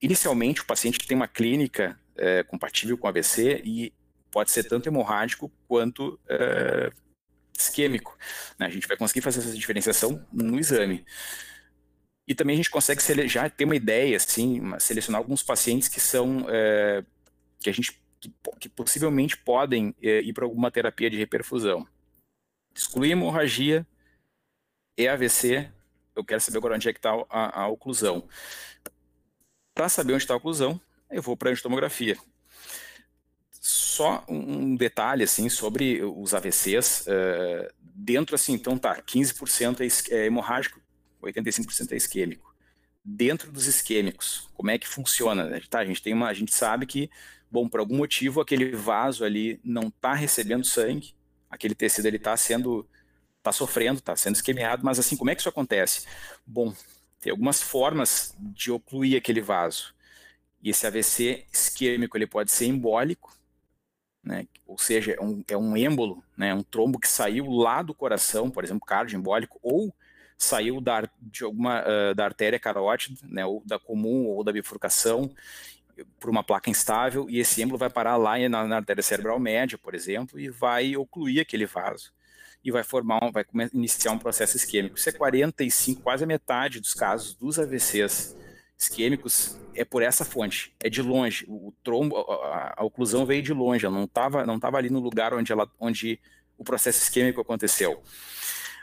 inicialmente, o paciente tem uma clínica é, compatível com AVC e pode ser tanto hemorrágico quanto é, isquêmico. Né? A gente vai conseguir fazer essa diferenciação no exame. E também a gente consegue já ter uma ideia, assim, selecionar alguns pacientes que são, é, que a gente, que, que possivelmente podem é, ir para alguma terapia de reperfusão. Excluir hemorragia e AVC, eu quero saber agora onde é que está a, a oclusão. Para saber onde está a oclusão, eu vou para a angiotomografia. Só um detalhe, assim, sobre os AVCs, uh, dentro, assim, então tá, 15% é, é hemorrágico, 85% é isquêmico. Dentro dos isquêmicos, como é que funciona? Tá, a gente tem uma, a gente sabe que, bom, por algum motivo aquele vaso ali não está recebendo sangue, aquele tecido ele está sendo, está sofrendo, está sendo esquemiado, mas assim, como é que isso acontece? Bom, tem algumas formas de ocluir aquele vaso. E esse AVC isquêmico ele pode ser embólico, né, ou seja, é um, é um êmbolo, né, um trombo que saiu lá do coração, por exemplo, cardioembólico, ou saiu da, de alguma, uh, da artéria carótida, né, ou da comum ou da bifurcação, por uma placa instável, e esse êmbolo vai parar lá na, na artéria cerebral média, por exemplo, e vai ocluir aquele vaso. E vai formar, vai iniciar um processo isquêmico. Isso é 45, quase a metade dos casos dos AVCs isquêmicos é por essa fonte, é de longe. O, trombo, a, a, oclusão veio de longe, ela não estava não tava ali no lugar onde, ela, onde o processo isquêmico aconteceu.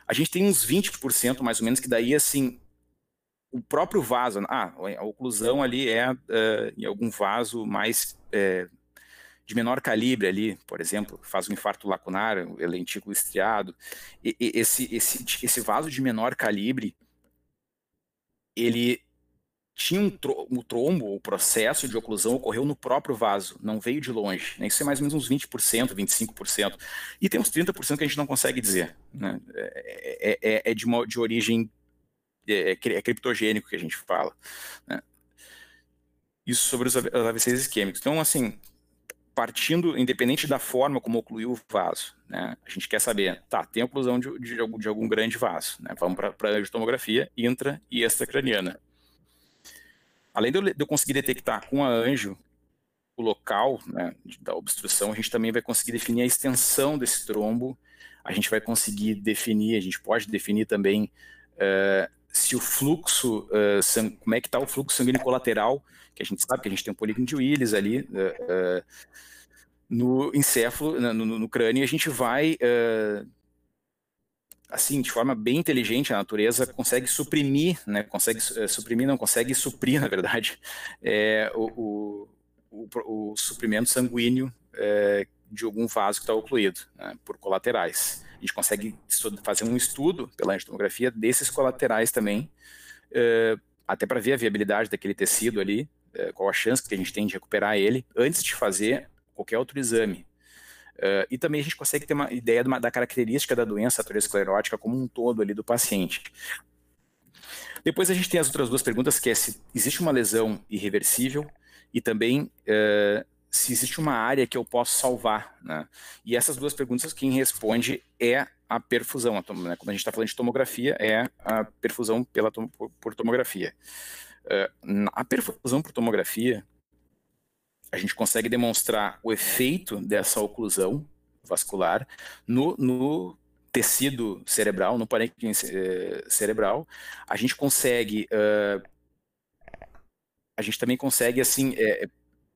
A gente tem uns 20% mais ou menos, que daí, assim, o próprio vaso, ah, a oclusão ali é uh, em algum vaso mais uh, de menor calibre ali, por exemplo, faz um infarto lacunar, o lentículo estriado, e, e, esse, esse, esse vaso de menor calibre, ele tinha um, tro um trombo, o processo de oclusão ocorreu no próprio vaso, não veio de longe. Né? Isso é mais ou menos uns 20%, 25%. E tem uns 30% que a gente não consegue dizer. Né? É, é, é, é de, uma, de origem é, é, é, criptogênico que a gente fala. Né? Isso sobre os AVCs isquêmicos. Então, assim, partindo, independente da forma como ocluiu o vaso, né, a gente quer saber, tá, tem oclusão de, de, de, algum, de algum grande vaso, né, vamos para a tomografia intra e extracraniana. Além de eu, conseguir detectar com a anjo o local né, da obstrução, a gente também vai conseguir definir a extensão desse trombo, a gente vai conseguir definir, a gente pode definir também uh, se o fluxo, uh, como é que está o fluxo sanguíneo colateral, que a gente sabe que a gente tem um polígono de Willis ali, uh, no encéfalo, no, no, no, crânio, a gente vai assim, de forma bem inteligente, a natureza consegue suprimir, né, consegue uh, suprimir, não, consegue suprir, na verdade, é, o, o, o, o, suprimento sanguíneo é, de algum vaso que está ocluído, né, por colaterais. A gente consegue fazer um estudo pela angiotomografia desses colaterais também, até para ver a viabilidade daquele tecido ali, qual a chance que a gente tem de recuperar ele, antes de fazer qualquer outro exame, Uh, e também a gente consegue ter uma ideia uma, da característica da doença aterosclerótica como um todo ali do paciente. Depois a gente tem as outras duas perguntas, que é se existe uma lesão irreversível e também uh, se existe uma área que eu posso salvar. Né? E essas duas perguntas, quem responde é a perfusão. A né? Quando a gente está falando de tomografia, é a perfusão pela tom por tomografia. Uh, a perfusão por tomografia, a gente consegue demonstrar o efeito dessa oclusão vascular no, no tecido cerebral, no parênquima eh, cerebral. A gente consegue, uh, a gente também consegue, assim, é,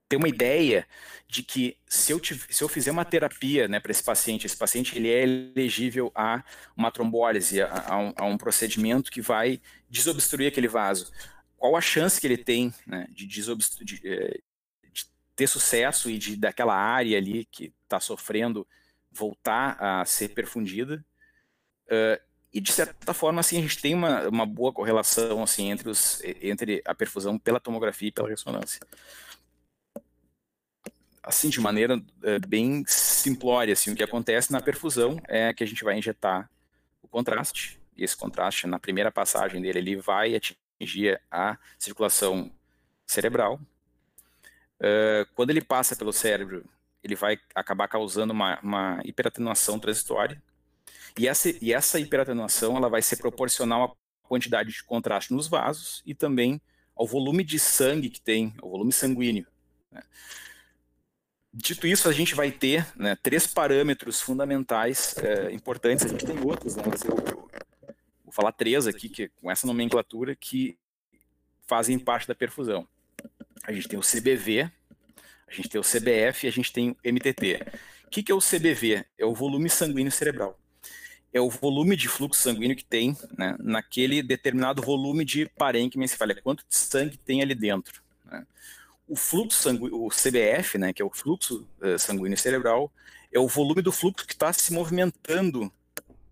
ter uma ideia de que se eu, se eu fizer uma terapia né, para esse paciente, esse paciente ele é elegível a uma trombólise, a, a, um, a, um, procedimento que vai desobstruir aquele vaso. Qual a chance que ele tem né, de, desobstruir, de, ter sucesso e de daquela área ali que está sofrendo voltar a ser perfundida. Uh, e de certa forma, assim, a gente tem uma, uma boa correlação assim entre, os, entre a perfusão pela tomografia e pela ressonância. Assim, de maneira uh, bem simplória, assim, o que acontece na perfusão é que a gente vai injetar o contraste, e esse contraste, na primeira passagem dele, ele vai atingir a circulação cerebral. Uh, quando ele passa pelo cérebro, ele vai acabar causando uma, uma hiperatenuação transitória. E essa, e essa hiperatenuação ela vai ser proporcional à quantidade de contraste nos vasos e também ao volume de sangue que tem, ao volume sanguíneo. Né? Dito isso, a gente vai ter né, três parâmetros fundamentais é, importantes. A gente tem outros, né, mas eu, vou falar três aqui, que, com essa nomenclatura, que fazem parte da perfusão. A gente tem o CBV, a gente tem o CBF e a gente tem o MTT. O que, que é o CBV? É o volume sanguíneo cerebral. É o volume de fluxo sanguíneo que tem né, naquele determinado volume de parênquima encefálica. Quanto de sangue tem ali dentro. Né? O fluxo sanguíneo, o CBF, né, que é o fluxo uh, sanguíneo cerebral, é o volume do fluxo que está se movimentando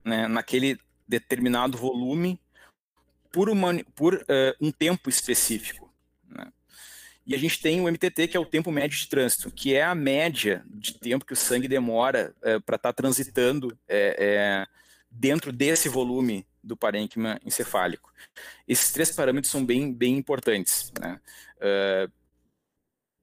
né, naquele determinado volume por, uma, por uh, um tempo específico. E a gente tem o MTT, que é o tempo médio de trânsito, que é a média de tempo que o sangue demora é, para estar tá transitando é, é, dentro desse volume do parênquima encefálico. Esses três parâmetros são bem, bem importantes. Né? Uh,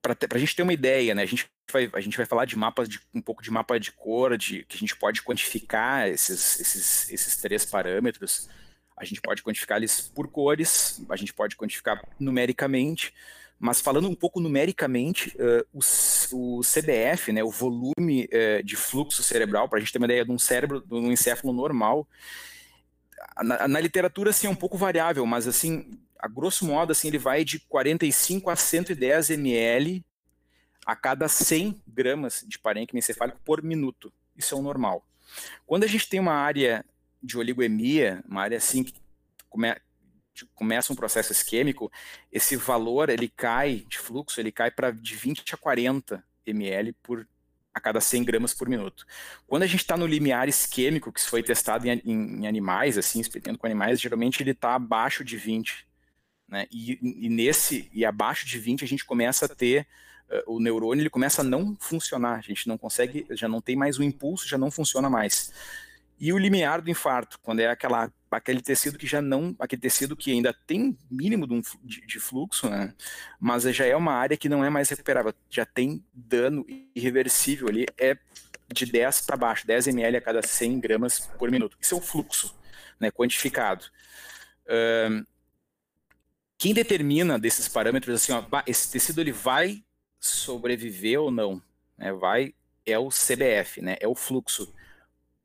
para a gente ter uma ideia, né, a gente vai, a gente vai falar de mapas de um pouco de mapa de cor, de que a gente pode quantificar esses, esses, esses três parâmetros. A gente pode quantificar eles por cores, a gente pode quantificar numericamente, mas falando um pouco numericamente, uh, o, o, CBF, né, o volume uh, de fluxo cerebral, para a gente ter uma ideia de um cérebro, de um encéfalo normal, na, na, literatura assim, é um pouco variável, mas assim, a grosso modo, assim, ele vai de 45 a 110 ml a cada 100 gramas de parênquima encefálico por minuto. Isso é o normal. Quando a gente tem uma área de oligoemia, uma área assim que começa um processo isquêmico, esse valor ele cai de fluxo, ele cai para de 20 a 40 ml por a cada 100 gramas por minuto. Quando a gente está no limiar isquêmico, que foi testado em, em, em animais, assim, experimentando com animais, geralmente ele está abaixo de 20. Né? E, e, nesse, e abaixo de 20, a gente começa a ter, uh, o neurônio ele começa a não funcionar, a gente não consegue, já não tem mais o impulso, já não funciona mais. E o limiar do infarto, quando é aquela aquele tecido que já não, aquele tecido que ainda tem mínimo de, de, fluxo, né? Mas já é uma área que não é mais recuperável, já tem dano irreversível ali, é de 10 para baixo, 10 ml a cada 100 gramas por minuto. Isso é o fluxo, né, quantificado. Um, quem determina desses parâmetros assim, ó, esse tecido ele vai sobreviver ou não, né, vai é o CBF, né, é o fluxo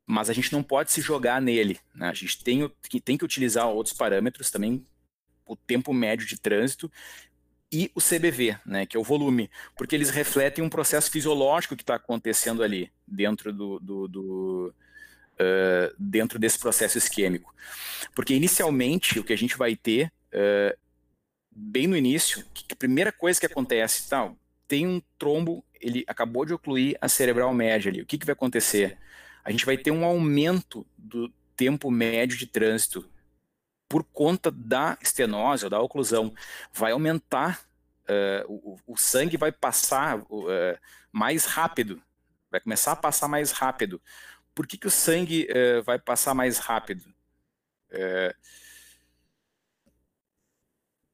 mas a gente não pode se jogar nele. Né? A gente tem, tem que utilizar outros parâmetros também, o tempo médio de trânsito e o CBV, né, que é o volume, porque eles refletem um processo fisiológico que está acontecendo ali dentro do, do, do uh, dentro desse processo isquêmico. Porque inicialmente o que a gente vai ter uh, bem no início, que a primeira coisa que acontece, tal, tem um trombo, ele acabou de ocluir a cerebral média ali. O que, que vai acontecer? A gente vai ter um aumento do tempo médio de trânsito por conta da estenose ou da oclusão. Vai aumentar, uh, o, o, sangue vai passar uh, mais rápido, vai começar a passar mais rápido. Por que, que o sangue uh, vai passar mais rápido?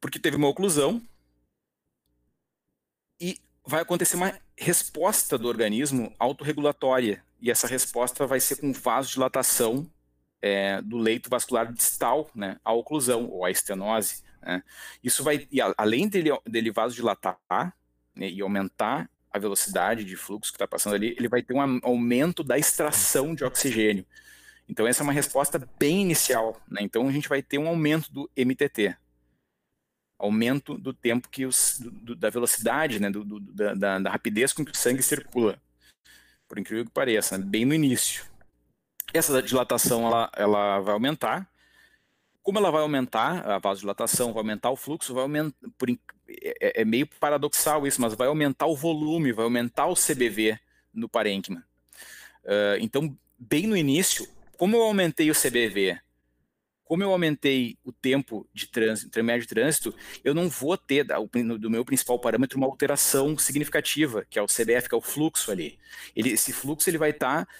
porque teve uma oclusão vai acontecer uma resposta do organismo autorregulatória e essa resposta vai ser com vasodilatação é, do leito vascular distal, né, à oclusão ou à estenose. Né. Isso vai, e além dele, dele vasodilatar né, e aumentar a velocidade de fluxo que está passando ali, ele vai ter um aumento da extração de oxigênio. Então essa é uma resposta bem inicial. Né, então a gente vai ter um aumento do MTT, aumento do tempo que os, do, da velocidade, né, do, do, da, da, rapidez com que o sangue circula por incrível que pareça, né? bem no início. Essa dilatação ela, ela vai aumentar. Como ela vai aumentar, a vasodilatação vai aumentar o fluxo, vai aumentar, por, é, é, meio paradoxal isso, mas vai aumentar o volume, vai aumentar o CBV no parênquima. Uh, então, bem no início, como eu aumentei o CBV como eu aumentei o tempo de trânsito, intermédio de trânsito, eu não vou ter do meu principal parâmetro uma alteração significativa, que é o CBF, que é o fluxo ali. Ele, esse fluxo ele vai estar tá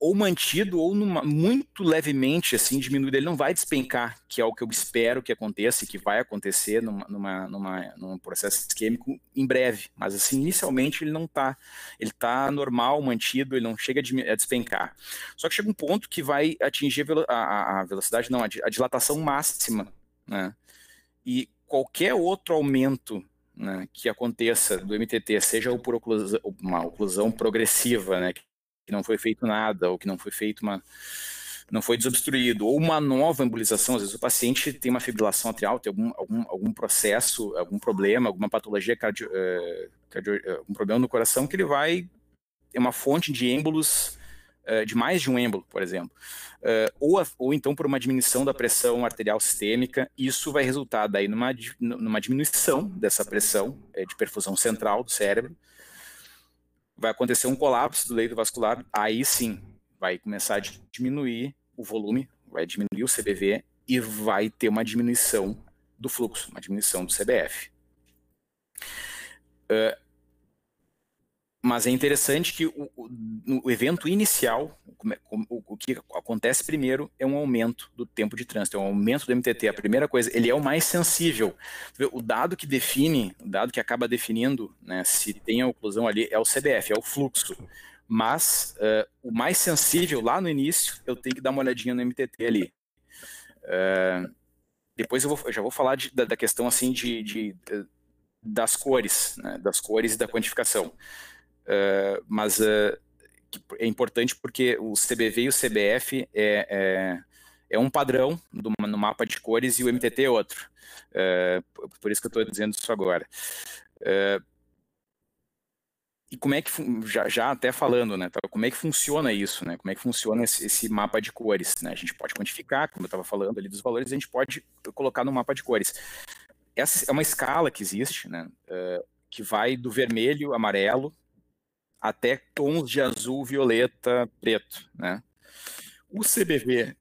ou mantido ou numa, muito levemente assim diminuído. Ele não vai despencar, que é o que eu espero que aconteça e que vai acontecer numa, numa, numa, num processo isquêmico em breve. Mas assim, inicialmente ele não está. Ele está normal, mantido, ele não chega a despencar. Só que chega um ponto que vai atingir a, a velocidade, não, a dilatação máxima. Né? E qualquer outro aumento né, que aconteça do MTT, seja por oclusão, uma oclusão progressiva, né, que não foi feito nada, ou que não foi feito uma. não foi desobstruído, ou uma nova embolização, às vezes o paciente tem uma fibrilação atrial, tem algum, algum, algum processo, algum problema, alguma patologia cardio, uh, cardio, uh, um problema no coração que ele vai. é uma fonte de êmbolos Uh, de mais de um êmbolo, por exemplo, uh, ou, ou então por uma diminuição da pressão arterial sistêmica, isso vai resultar daí numa, numa diminuição dessa pressão de perfusão central do cérebro, vai acontecer um colapso do leito vascular, aí sim vai começar a diminuir o volume, vai diminuir o CBV e vai ter uma diminuição do fluxo, uma diminuição do CBF. Uh, mas é interessante que o, o, o evento inicial, o, o, que acontece primeiro é um aumento do tempo de trânsito, é um aumento do MTT. A primeira coisa, ele é o mais sensível. O dado que define, o dado que acaba definindo né, se tem a oclusão ali é o CBF, é o fluxo. Mas uh, o mais sensível lá no início, eu tenho que dar uma olhadinha no MTT ali. Uh, depois eu, vou, eu, já vou falar de, da, da, questão assim de, de das cores, né, das cores e da quantificação. Uh, mas uh, é importante porque o CBV e o CBF é, é, é um padrão do, no mapa de cores e o MTT é outro. Uh, por isso que eu estou dizendo isso agora. e como é que, já, já, até falando, né, como é que funciona isso, né, como é que funciona esse, esse mapa de cores, né, a gente pode quantificar, como eu estava falando ali dos valores, a gente pode colocar no mapa de cores. Essa é uma escala que existe, né, que vai do vermelho, amarelo, até tons de azul, violeta, preto, né? O CBV,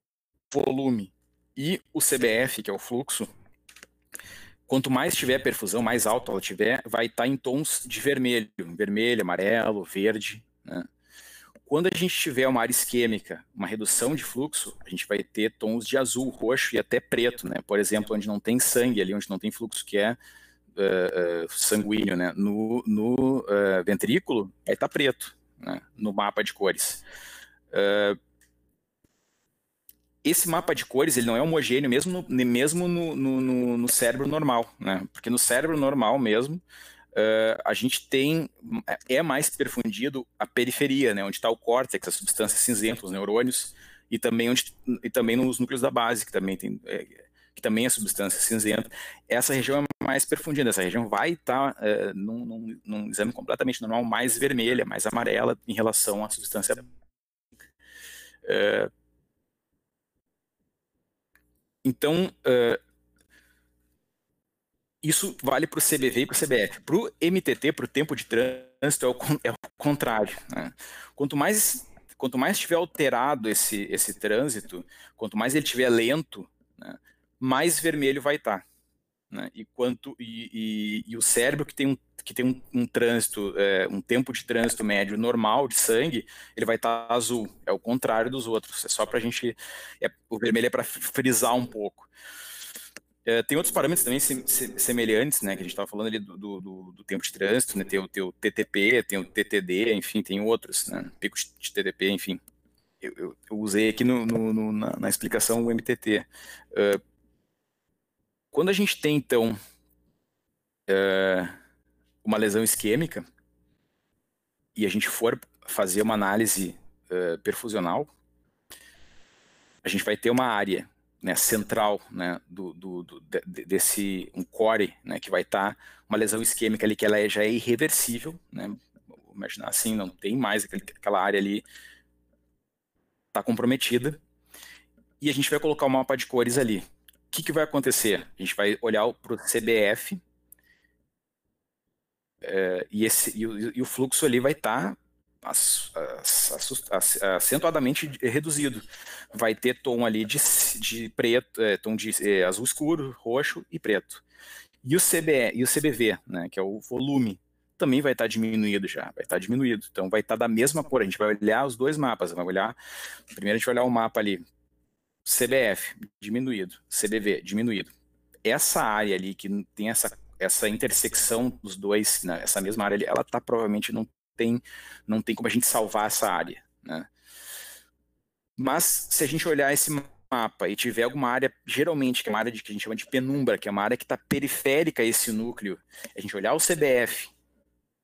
volume, e o CBF, que é o fluxo, quanto mais tiver perfusão, mais alta ela tiver, vai estar tá em tons de vermelho, vermelho, amarelo, verde, né? Quando a gente tiver uma área isquêmica, uma redução de fluxo, a gente vai ter tons de azul, roxo e até preto, né? Por exemplo, onde não tem sangue ali, onde não tem fluxo, que é uh, sanguíneo, né? No, no uh, ventrículo, aí tá preto, né? No mapa de cores. Uh, esse mapa de cores ele não é homogêneo mesmo no, mesmo no, no, no, cérebro normal, né? Porque no cérebro normal mesmo uh, a gente tem é mais perfundido a periferia, né? Onde está o córtex, a substância cinzenta, os neurônios e também onde e também nos núcleos da base que também tem é, que também é substância cinzenta, essa região é mais perfundida, essa região vai estar tá, é, num, num, num, exame completamente normal, mais vermelha, mais amarela em relação à substância. É, então, é, isso vale para o CBV e para o CBF. Para o MTT, para o tempo de trânsito, é o, é o contrário. Né? Quanto mais quanto mais estiver alterado esse, esse trânsito, quanto mais ele estiver lento, né, mais vermelho vai estar. Tá, né? E, quanto, e, e, e, o cérebro que tem um, que tem um, um trânsito, é, um tempo de trânsito médio normal de sangue, ele vai estar tá azul. É o contrário dos outros. É só para a gente. É, o vermelho é para frisar um pouco. É, tem outros parâmetros também semelhantes, né, que a gente estava falando ali do, do, do, tempo de trânsito, né, tem o, tem o TTP, tem o TTD, enfim, tem outros, né, pico de TTP, enfim. Eu, eu, eu usei aqui no, no, no na, na, explicação o MTT. Uh, quando a gente tem, então, uh, uma lesão isquêmica e a gente for fazer uma análise uh, perfusional, a gente vai ter uma área né, central né, do, do, do, desse um core né, que vai estar tá uma lesão isquêmica ali que ela é, já é irreversível, né, imaginar assim, não tem mais aquele, aquela área ali está comprometida. E a gente vai colocar um mapa de cores ali. o que, que vai acontecer? A gente vai olhar para o CBF é, e, esse, e, o, e, o, fluxo ali vai estar tá acentuadamente reduzido. Vai ter tom ali de, de preto, é, tom de é, azul escuro, roxo e preto. E o, CBE, e o CBV, né, que é o volume também vai estar tá diminuído já, vai estar tá diminuído. Então vai estar tá da mesma cor. A gente vai olhar os dois mapas, vai olhar. Primeiro a gente vai olhar o mapa ali, CBF diminuído, CBV diminuído. Essa área ali que tem essa essa intersecção dos dois, né, essa mesma área ali, ela tá provavelmente não tem não tem como a gente salvar essa área, né? Mas se a gente olhar esse mapa e tiver alguma área, geralmente, que é uma área de, que a gente chama de penumbra, que é uma área que está periférica a esse núcleo, a gente olhar o CBF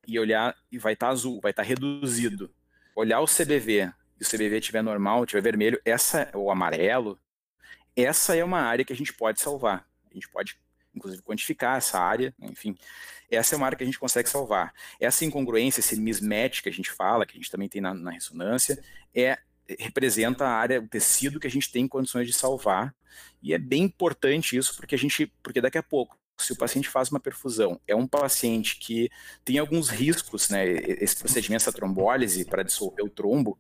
e olhar e vai estar tá azul, vai estar tá reduzido. Olhar o CBV e o CBV estiver normal, estiver vermelho, essa ou amarelo, essa é uma área que a gente pode salvar. A gente pode inclusive quantificar essa área, enfim. Essa é uma área que a gente consegue salvar. Essa incongruência, esse mismatch que a gente fala, que a gente também tem na, na ressonância, é representa a área, o tecido que a gente tem condições de salvar. E é bem importante isso, porque a gente, porque daqui a pouco, se o paciente faz uma perfusão, é um paciente que tem alguns riscos, né? Esse procedimento, essa trombólise para dissolver o trombo,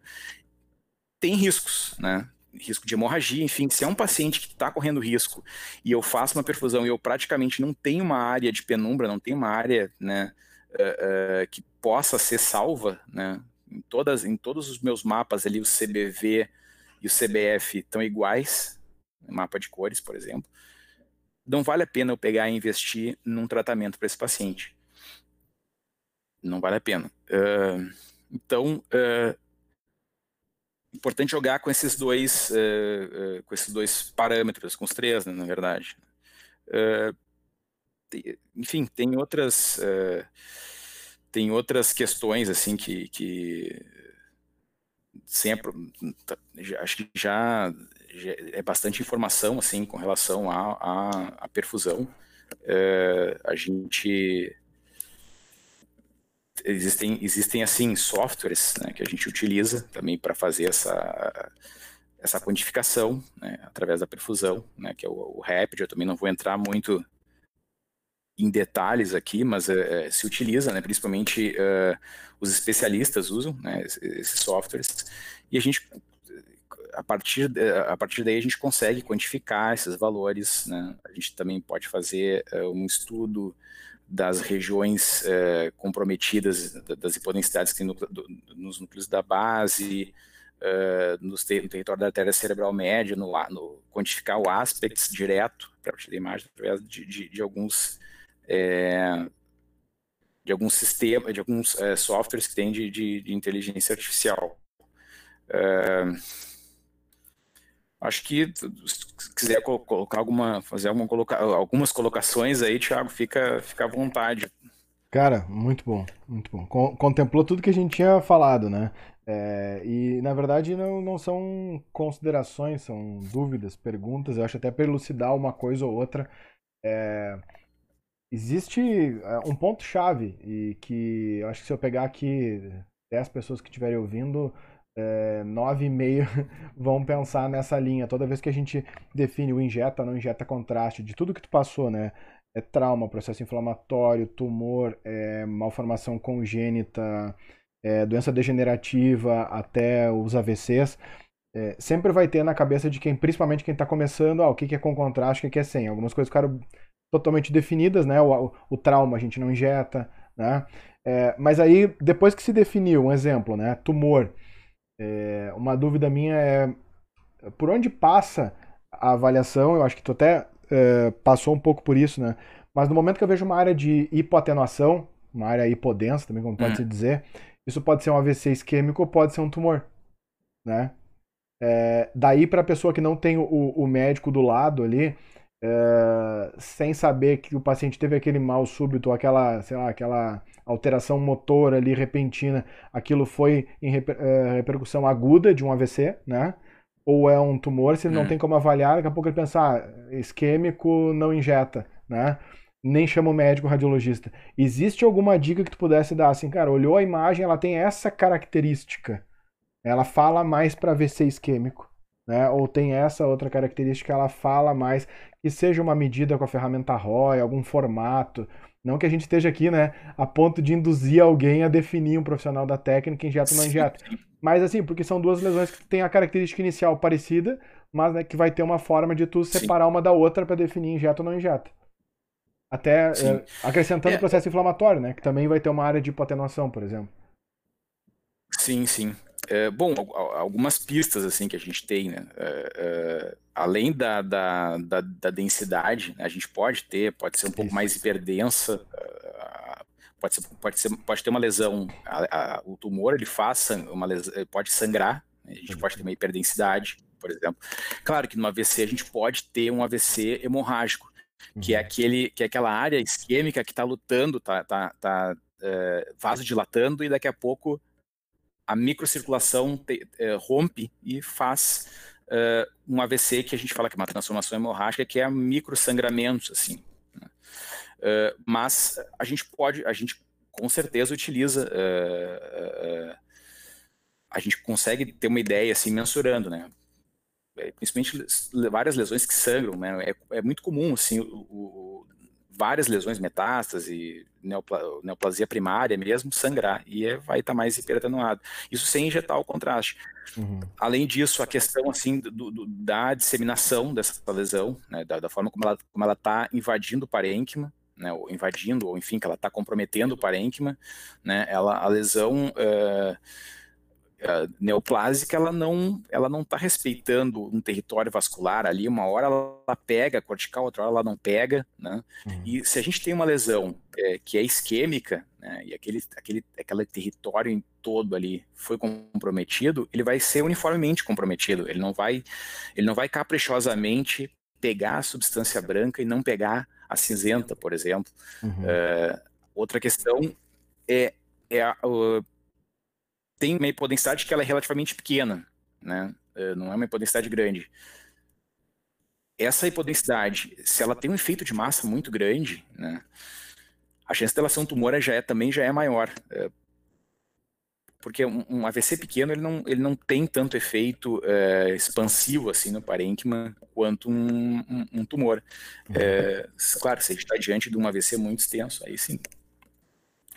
tem riscos, né? Risco de hemorragia, enfim, se é um paciente que está correndo risco e eu faço uma perfusão e eu praticamente não tenho uma área de penumbra, não tenho uma área, né, uh, uh, que possa ser salva, né, em, todas, em todos os meus mapas ali, o CBV e o CBF estão iguais, mapa de cores, por exemplo, não vale a pena eu pegar e investir num tratamento para esse paciente. Não vale a pena. Uh, então, uh, importante jogar com esses dois, uh, com esses dois parâmetros, com os três, né, na verdade. Tem, enfim, tem outras tem outras questões assim que, que sempre acho que já, já, é bastante informação assim com relação à, à, à perfusão a gente existem existem assim softwares né, que a gente utiliza também para fazer essa essa quantificação né, através da perfusão, né, que é o, o Rapid. Eu também não vou entrar muito em detalhes aqui, mas uh, se utiliza, né, principalmente uh, os especialistas usam né, esses softwares, e a gente, a partir, a partir daí, a gente consegue quantificar esses valores. Né, a gente também pode fazer um estudo das regiões comprometidas, das hipodensidades que tem no, do, nos núcleos da base, no, no, território da artéria cerebral média, no, no quantificar o aspects direto, para partir da imagem, através de, de, de alguns é, de alguns sistemas, de alguns softwares que tem de, de, de inteligência artificial. É, acho que se quiser colocar alguma, fazer alguma colocar algumas colocações aí, Thiago, fica, fica à vontade. Cara, muito bom, muito bom. Contemplou tudo que a gente tinha falado, né? É, e na verdade não, não são considerações, são dúvidas, perguntas. Eu acho até para elucidar uma coisa ou outra. É, existe é, um ponto-chave e que eu acho que se eu pegar aqui 10 pessoas que estiverem ouvindo, é, nove e meio vão pensar nessa linha. Toda vez que a gente define o injeta, não injeta contraste, de tudo que tu passou, né? É trauma, processo inflamatório, tumor, é, malformação congênita, é, doença degenerativa, até os AVCs. É, sempre vai ter na cabeça de quem, principalmente quem está começando, ah, o que, que é com contraste, o que, que é sem. Algumas coisas ficaram totalmente definidas, né? O, o, o trauma a gente não injeta, né? É, mas aí, depois que se definiu, um exemplo, né? Tumor. É, uma dúvida minha é por onde passa a avaliação? Eu acho que tu até é, passou um pouco por isso, né? Mas no momento que eu vejo uma área de hipoatenuação, uma área hipodensa também, como pode hum. se dizer, isso pode ser um AVC isquêmico ou pode ser um tumor, né? É, daí para a pessoa que não tem o, o médico do lado ali, é, sem saber que o paciente teve aquele mal súbito, aquela, sei lá, aquela alteração motor ali repentina, aquilo foi em reper, é, repercussão aguda de um AVC, né? Ou é um tumor, se ele não hum. tem como avaliar, daqui a pouco ele pensa, ah, isquêmico não injeta, né? Nem chama o médico radiologista. Existe alguma dica que tu pudesse dar assim, cara, olhou a imagem, ela tem essa característica. Ela fala mais para AVC isquêmico. Né? Ou tem essa outra característica, ela fala mais que seja uma medida com a ferramenta ROI, algum formato. Não que a gente esteja aqui, né, a ponto de induzir alguém a definir um profissional da técnica injeta ou não injeta. Mas assim, porque são duas lesões que têm a característica inicial parecida, mas né, que vai ter uma forma de tu separar Sim. uma da outra para definir injeta ou não injeta. Até é, acrescentando o é, processo inflamatório, né? Que também vai ter uma área de hipotenuação, por exemplo. Sim, sim. É, bom, algumas pistas assim que a gente tem, né? É, é, além da, da, da, da, densidade, a gente pode ter, pode ser um pouco mais hiperdensa, uh, pode, ser, pode, ser, pode ter uma lesão, a, a, o tumor ele faz uma lesão, pode sangrar, né? a gente pode ter uma hiperdensidade, por exemplo. Claro que no AVC a gente pode ter um AVC hemorrágico, que é uhum. aquele, que é aquela área isquêmica que está lutando, está tá, tá, uh, vasodilatando e daqui a pouco a microcirculação te, uh, rompe e faz uh, um AVC que a gente fala que é uma transformação hemorrágica, que é microsangramento, assim. Né? Uh, mas a gente pode, a gente com certeza utiliza, a gente consegue ter uma ideia assim mensurando, né? É, principalmente várias lesões que sangram, né? É, é muito comum assim o, o várias lesões, metástase, neopla, neoplasia primária mesmo, sangrar e é, vai estar tá mais hiperatenuado. Isso sem injetar o contraste. Uhum. Além disso, a questão assim do, do, da disseminação dessa lesão, né, da, da, forma como ela como ela está invadindo o parênquima, né, ou invadindo, ou enfim, que ela está comprometendo o parênquima, né, ela, a lesão uh, neoplásica ela não ela não está respeitando um território vascular ali uma hora ela pega cortical outra hora ela não pega né uhum. e se a gente tem uma lesão é, que é isquêmica né, e aquele aquele aquele território todo ali foi comprometido ele vai ser uniformemente comprometido ele não vai ele não vai caprichosamente pegar a substância branca e não pegar a cinzenta por exemplo uhum. uh, outra questão é é a, uh, tem uma hipodensidade que ela é relativamente pequena, né? Eh, não é uma hipodensidade grande. Essa hipodensidade, se ela tem um efeito de massa muito grande, né? A chance dela ser um tumor já é, também já é maior. Eh, porque um, um, AVC pequeno ele não, ele não tem tanto efeito é, expansivo assim no parênquima quanto um, um, um tumor. É, claro, se a gente está diante de um AVC muito extenso, aí sim,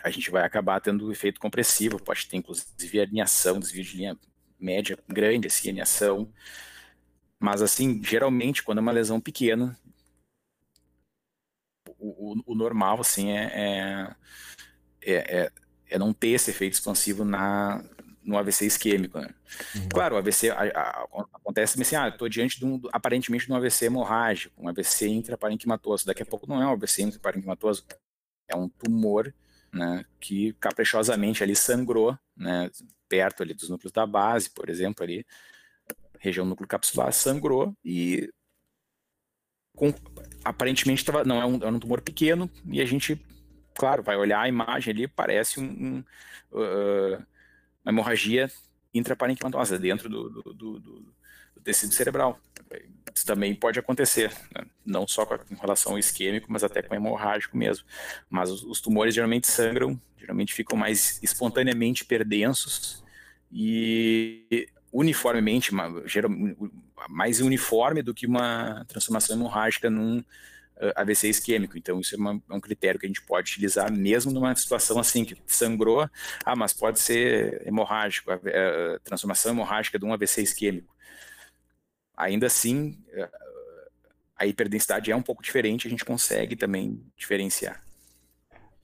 a gente vai acabar tendo efeito compressivo, pode ter inclusive alinhação, desvio de linha média grande, assim, alinhação. Mas, assim, geralmente, quando é uma lesão pequena, o, o, o normal, assim, é, é, é, é, é não ter esse efeito expansivo na, no AVC isquêmico. Né? Uhum. Claro, o AVC a, a, acontece assim, ah, estou diante de um, aparentemente de um AVC hemorrágico, um AVC intraparenquimatoso. Daqui a pouco não é um AVC intraparenquimatoso, é um tumor né, que caprichosamente ali sangrou, né, perto ali dos núcleos da base, por exemplo, ali, região núcleo capsular, sangrou e com, aparentemente tava, não é um, é um tumor pequeno e a gente, claro, vai olhar a imagem ali, parece um, um uh, uma hemorragia intraparenquimatosa dentro do, do, do, do, tecido cerebral. Isso também pode acontecer, né? não só com relação ao isquêmico, mas até com hemorrágico mesmo. Mas os, os tumores geralmente sangram, geralmente ficam mais espontaneamente perdensos e uniformemente, mais uniforme do que uma transformação hemorrágica num uh, AVC isquêmico. Então, isso é, uma, é, um critério que a gente pode utilizar mesmo numa situação assim, que sangrou, ah, mas pode ser hemorrágico, a, a transformação hemorrágica de um AVC isquêmico ainda assim, eh, a hiperdensidade é um pouco diferente, a gente consegue também diferenciar.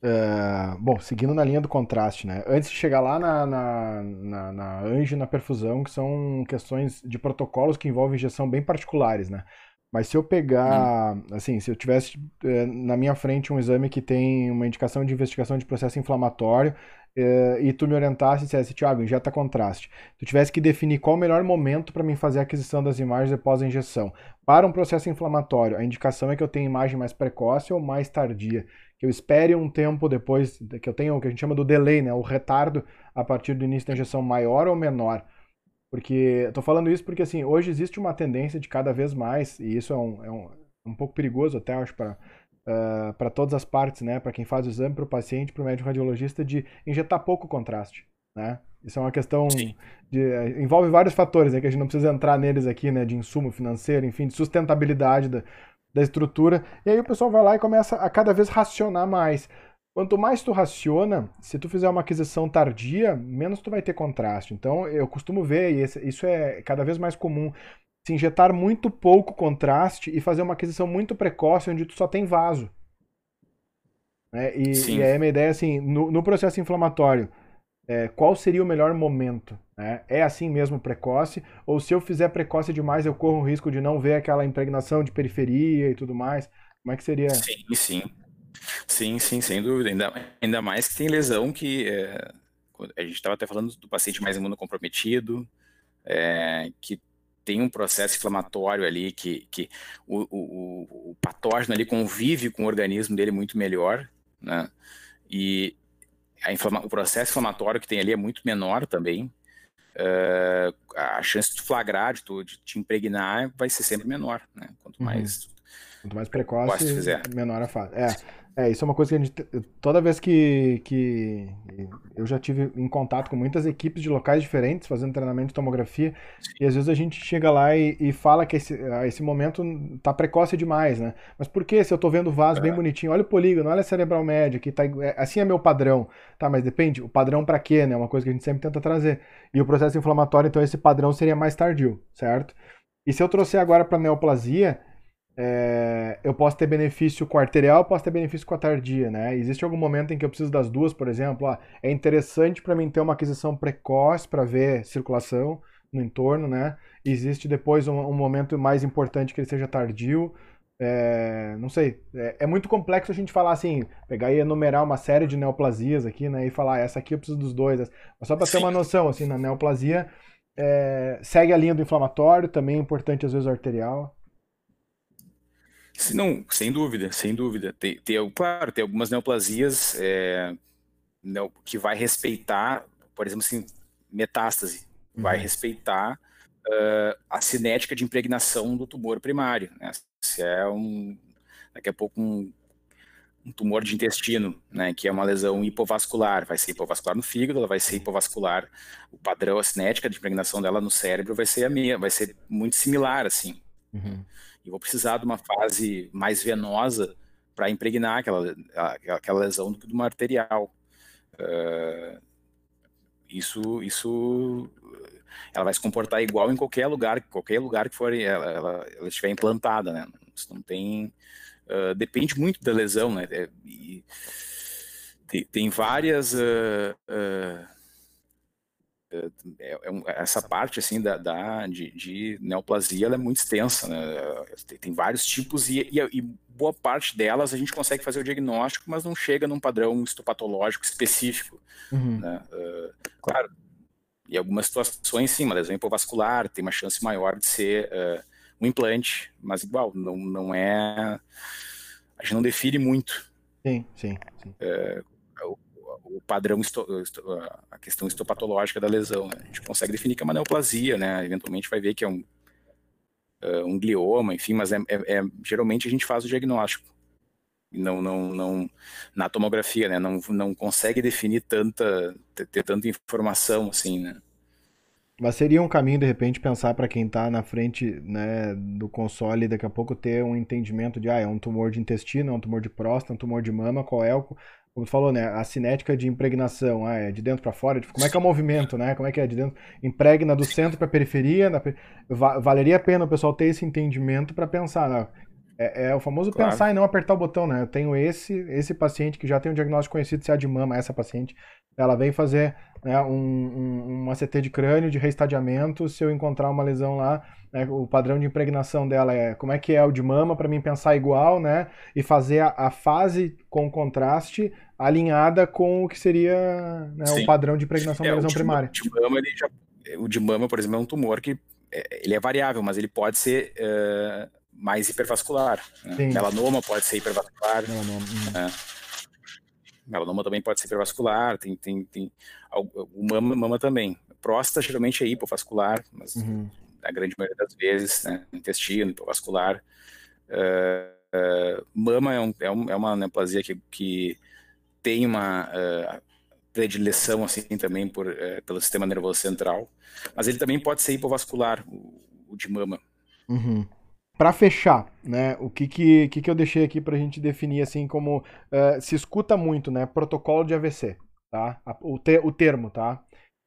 Uh, bom, seguindo na linha do contraste, né? Antes de chegar lá na, na, na, na anjo e na perfusão, que são questões de protocolos que envolvem injeção bem particulares, né? Mas se eu pegar, hum. assim, se eu tivesse eh, na minha frente um exame que tem uma indicação de investigação de processo inflamatório eh, e tu me orientasse e dissesse, Thiago, injeta contraste. Tu tivesse que definir qual o melhor momento para mim fazer a aquisição das imagens após a injeção. Para um processo inflamatório, a indicação é que eu tenha imagem mais precoce ou mais tardia. Que eu espere um tempo depois, que eu tenha o que a gente chama do delay, né? O retardo a partir do início da injeção maior ou menor. Porque, tô falando isso porque, assim, hoje existe uma tendência de cada vez mais, e isso é um, é um, um pouco perigoso até, acho, para uh, ah, para todas as partes, né? Para quem faz o exame, para o paciente, para o médico radiologista, de injetar pouco contraste, né? Isso é uma questão de, envolve vários fatores, né, que a gente não precisa entrar neles aqui, né, de insumo financeiro, enfim, de sustentabilidade da, da estrutura. E aí o pessoal vai lá e começa a cada vez racionar mais. Quanto mais tu raciona, se tu fizer uma aquisição tardia, menos tu vai ter contraste. Então, eu costumo ver, e isso é cada vez mais comum, se injetar muito pouco contraste e fazer uma aquisição muito precoce onde tu só tem vaso. Né? E, e, aí a minha ideia é assim, no, no processo inflamatório, é, qual seria o melhor momento? Né? É assim mesmo precoce? Ou se eu fizer precoce demais, eu corro o risco de não ver aquela impregnação de periferia e tudo mais? Como é que seria? Sim, sim. Sim, sim, sem dúvida. Ainda, ainda mais que tem lesão que. É, a gente estava até falando do paciente mais imunocomprometido, é, que tem um processo inflamatório ali, que, que o, o, o, patógeno ali convive com o organismo dele muito melhor, né? E o processo inflamatório que tem ali é muito menor também. Uh, a chance de flagrar, de, tu, de te impregnar, vai ser sempre menor, né? Quanto uhum. mais. Quanto mais precoce, menor a fase. É. É, isso é uma coisa que a gente. Toda vez que, que eu já tive em contato com muitas equipes de locais diferentes fazendo treinamento de tomografia, e às vezes a gente chega lá e, e fala que esse, ah, esse momento tá precoce demais, né? Mas por que se eu tô vendo o vaso é. bem bonitinho? Olha o polígono, olha a cerebral média, que tá, é, assim é meu padrão. Tá, mas depende, o padrão para quê, né? É uma coisa que a gente sempre tenta trazer. E o processo inflamatório, então, esse padrão seria mais tardio, certo? E se eu trouxer agora para neoplasia é, eu posso ter benefício com a arterial, posso ter benefício com a tardia, né? Existe algum momento em que eu preciso das duas, por exemplo? Ah, é interessante para mim ter uma aquisição precoce para ver circulação no entorno, né? Existe depois um, um momento mais importante que ele seja tardio. É, não sei, é, é, muito complexo a gente falar assim, pegar e enumerar uma série de neoplasias aqui, né? E falar, ah, essa aqui eu preciso dos dois. Mas só para ter uma noção, assim, na neoplasia é, segue a linha do inflamatório, também é importante às vezes o arterial. Se não, sem dúvida, sem dúvida. Tem, tem, claro, tem algumas neoplasias é, que vai respeitar, por exemplo, assim, metástase, uhum. vai respeitar uh, a cinética de impregnação do tumor primário. Né? Se é um, daqui a pouco um, um tumor de intestino, né, que é uma lesão hipovascular, vai ser hipovascular no fígado, ela vai ser hipovascular, o padrão, a cinética de impregnação dela no cérebro vai ser a minha, vai ser muito similar, assim. Uhum e vou precisar de uma fase mais venosa para impregnar aquela, aquela lesão do que uma arterial. Uh, isso, isso, ela vai se comportar igual em qualquer lugar, qualquer lugar que for ela, ela, ela estiver implantada, né? Isso não tem, uh, depende muito da lesão, né? É, e, tem, tem várias uh, é, é, essa parte assim da, da de, de, neoplasia é muito extensa, né? tem, tem, vários tipos e, e, e, boa parte delas a gente consegue fazer o diagnóstico, mas não chega num padrão histopatológico específico. Uhum. Né? Uh, claro, em algumas situações sim, uma lesão hipovascular tem uma chance maior de ser uh, um implante, mas igual não, não é a gente não define muito. Sim, sim. sim. Uh, o padrão, a questão histopatológica da lesão. Né? A gente consegue definir que é uma neoplasia, né? Eventualmente vai ver que é um, uh, um glioma, enfim, mas é, é, é, geralmente a gente faz o diagnóstico. Não, não, não, na tomografia, né? Não, não consegue definir tanta, ter, ter tanta informação assim, né? Mas seria um caminho, de repente, pensar para quem está na frente né, do console daqui a pouco ter um entendimento de, ah, é um tumor de intestino, é um tumor de próstata, é um tumor de mama, qual é o, como tu falou, né, a cinética de impregnação, ah, é de dentro para fora, como é que é o movimento, né? Como é que é de dentro, impregna do centro para a periferia, na, valeria a pena o pessoal ter esse entendimento para pensar, né? É, é, o famoso claro. pensar e não apertar o botão, né? Eu tenho esse esse paciente que já tem um diagnóstico conhecido se é de mama, essa paciente, ela vem fazer né, um, um, um ACT de crânio de reestadiamento, se eu encontrar uma lesão lá, né, o padrão de impregnação dela é como é que é o de mama, para mim pensar igual, né? E fazer a, a, fase com contraste alinhada com o que seria né, o padrão de impregnação é, da lesão de, primária. De mama, já, o de mama, por exemplo, é um tumor que é, ele é variável, mas ele pode ser uh, mais hipervascular. Né? Melanoma pode ser hipervascular. Melanoma. Né? Melanoma também pode ser hipervascular, tem, tem, tem o mama, mama também. Próstata geralmente é hipovascular, mas uhum. A grande maioria das vezes, né, intestino, hipovascular. Uh, uh, mama é, um, é, um, é, uma neoplasia que, que tem uma uh, predileção assim também por, pelo sistema nervoso central, mas ele também pode ser hipovascular, o, o de mama. Uhum para fechar, né, o que que, que que eu deixei aqui para a gente definir assim como uh, se escuta muito, né, protocolo de AVC, tá? O, te, o termo, tá?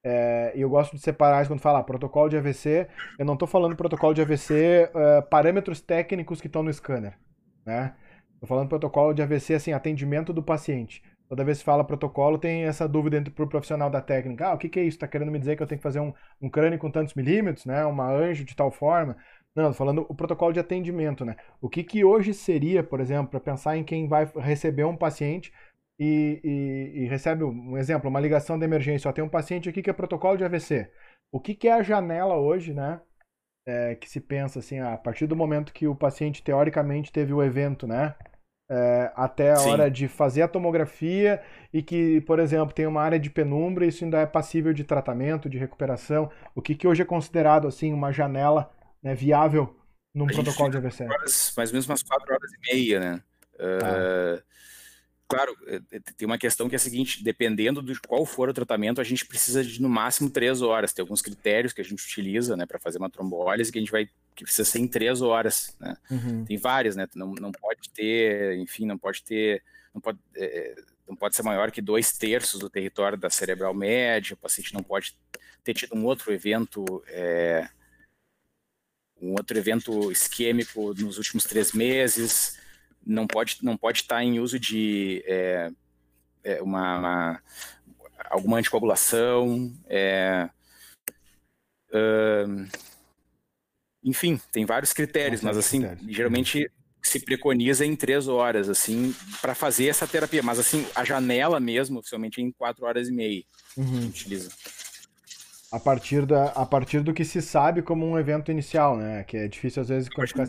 É, eu gosto de separar isso quando falar protocolo de AVC. Eu não estou falando protocolo de AVC uh, parâmetros técnicos que estão no scanner, né? Tô falando protocolo de AVC, assim, atendimento do paciente. Toda vez que fala protocolo, tem essa dúvida entre o profissional da técnica. Ah, o que, que é isso? Está querendo me dizer que eu tenho que fazer um, um crânio com tantos milímetros, né? Uma anjo de tal forma? Não, falando o protocolo de atendimento, né? O que, que hoje seria, por exemplo, para pensar em quem vai receber um paciente e, e, e, recebe, um exemplo, uma ligação de emergência. Ó, tem um paciente aqui que é protocolo de AVC. O que, que é a janela hoje, né? É, que se pensa assim, a partir do momento que o paciente teoricamente teve o evento, né? é, até a Sim. hora de fazer a tomografia e que, por exemplo, tem uma área de penumbra e isso ainda é passível de tratamento, de recuperação, o que, que hoje é considerado assim uma janela né, viável num a protocolo de AVC? Horas, mais ou menos umas quatro horas e meia, né? Uh, Claro, é, é, tem uma questão que é a seguinte: dependendo de qual for o tratamento, a gente precisa de no máximo três horas. Tem alguns critérios que a gente utiliza né, para fazer uma trombólise que a gente vai que precisa ser em três horas. Né? Uhum. Tem várias, né? Não, não pode ter, enfim, não pode ter, não pode, é, não pode ser maior que dois terços do território da cerebral média. O paciente não pode ter tido um outro evento. É, um outro evento isquêmico nos últimos três meses não pode não pode estar em uso de é, é uma, uma, alguma anticoagulação, é, uh, enfim, tem vários critérios, mas assim, critérios. geralmente se preconiza em três horas, assim, para fazer essa terapia, mas assim, a janela mesmo, oficialmente, é em quatro horas e meia, uhum. utiliza. A partir, da, a partir do que se sabe como um evento inicial, né? Que é difícil às vezes quantificar.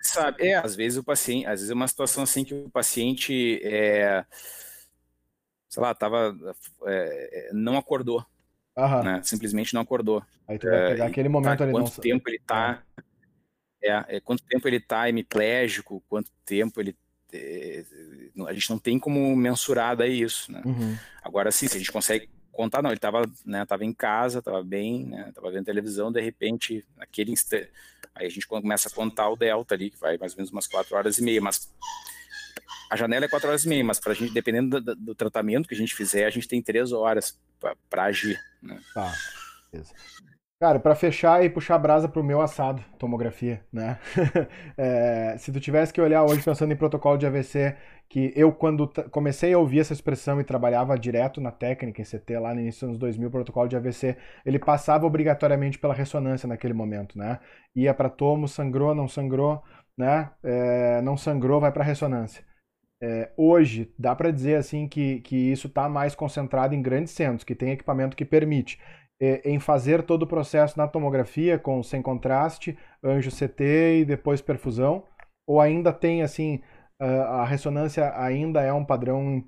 Sabe, é, às vezes o paciente, às vezes é uma situação assim que o paciente, é, sei lá, tava, é, não acordou, Aham. né? Simplesmente não acordou. Aí tu vai pegar é, aquele momento tá, ali. Quanto não... tempo ele tá, é. é, quanto tempo ele tá hemiplégico, quanto tempo ele é, a gente não tem como mensurar daí isso, né? Uhum. Agora sim, se a gente consegue contar, não, ele estava né, tava em casa, estava bem, né, tava vendo televisão, de repente, naquele instante, Aí a gente começa a contar o delta ali, que vai mais ou menos umas 4 horas e meia, mas a janela é 4 horas e meia, mas para a gente, dependendo do, do, tratamento que a gente fizer, a gente tem 3 horas para agir. Né? Tá, beleza. Cara, para fechar e puxar a brasa pro meu assado, tomografia, né? é, se tu tivesse que olhar hoje pensando em protocolo de AVC, que eu quando comecei a ouvir essa expressão e trabalhava direto na técnica em CT lá no início dos anos 2000, protocolo de AVC, ele passava obrigatoriamente pela ressonância naquele momento, né? Ia para tomo, sangrou, não sangrou, né? É, não sangrou, vai para ressonância. É, hoje, dá para dizer assim que, que isso está mais concentrado em grandes centros, que tem equipamento que permite em fazer todo o processo na tomografia com sem contraste, anjo CT e depois perfusão? Ou ainda tem assim a ressonância ainda é um padrão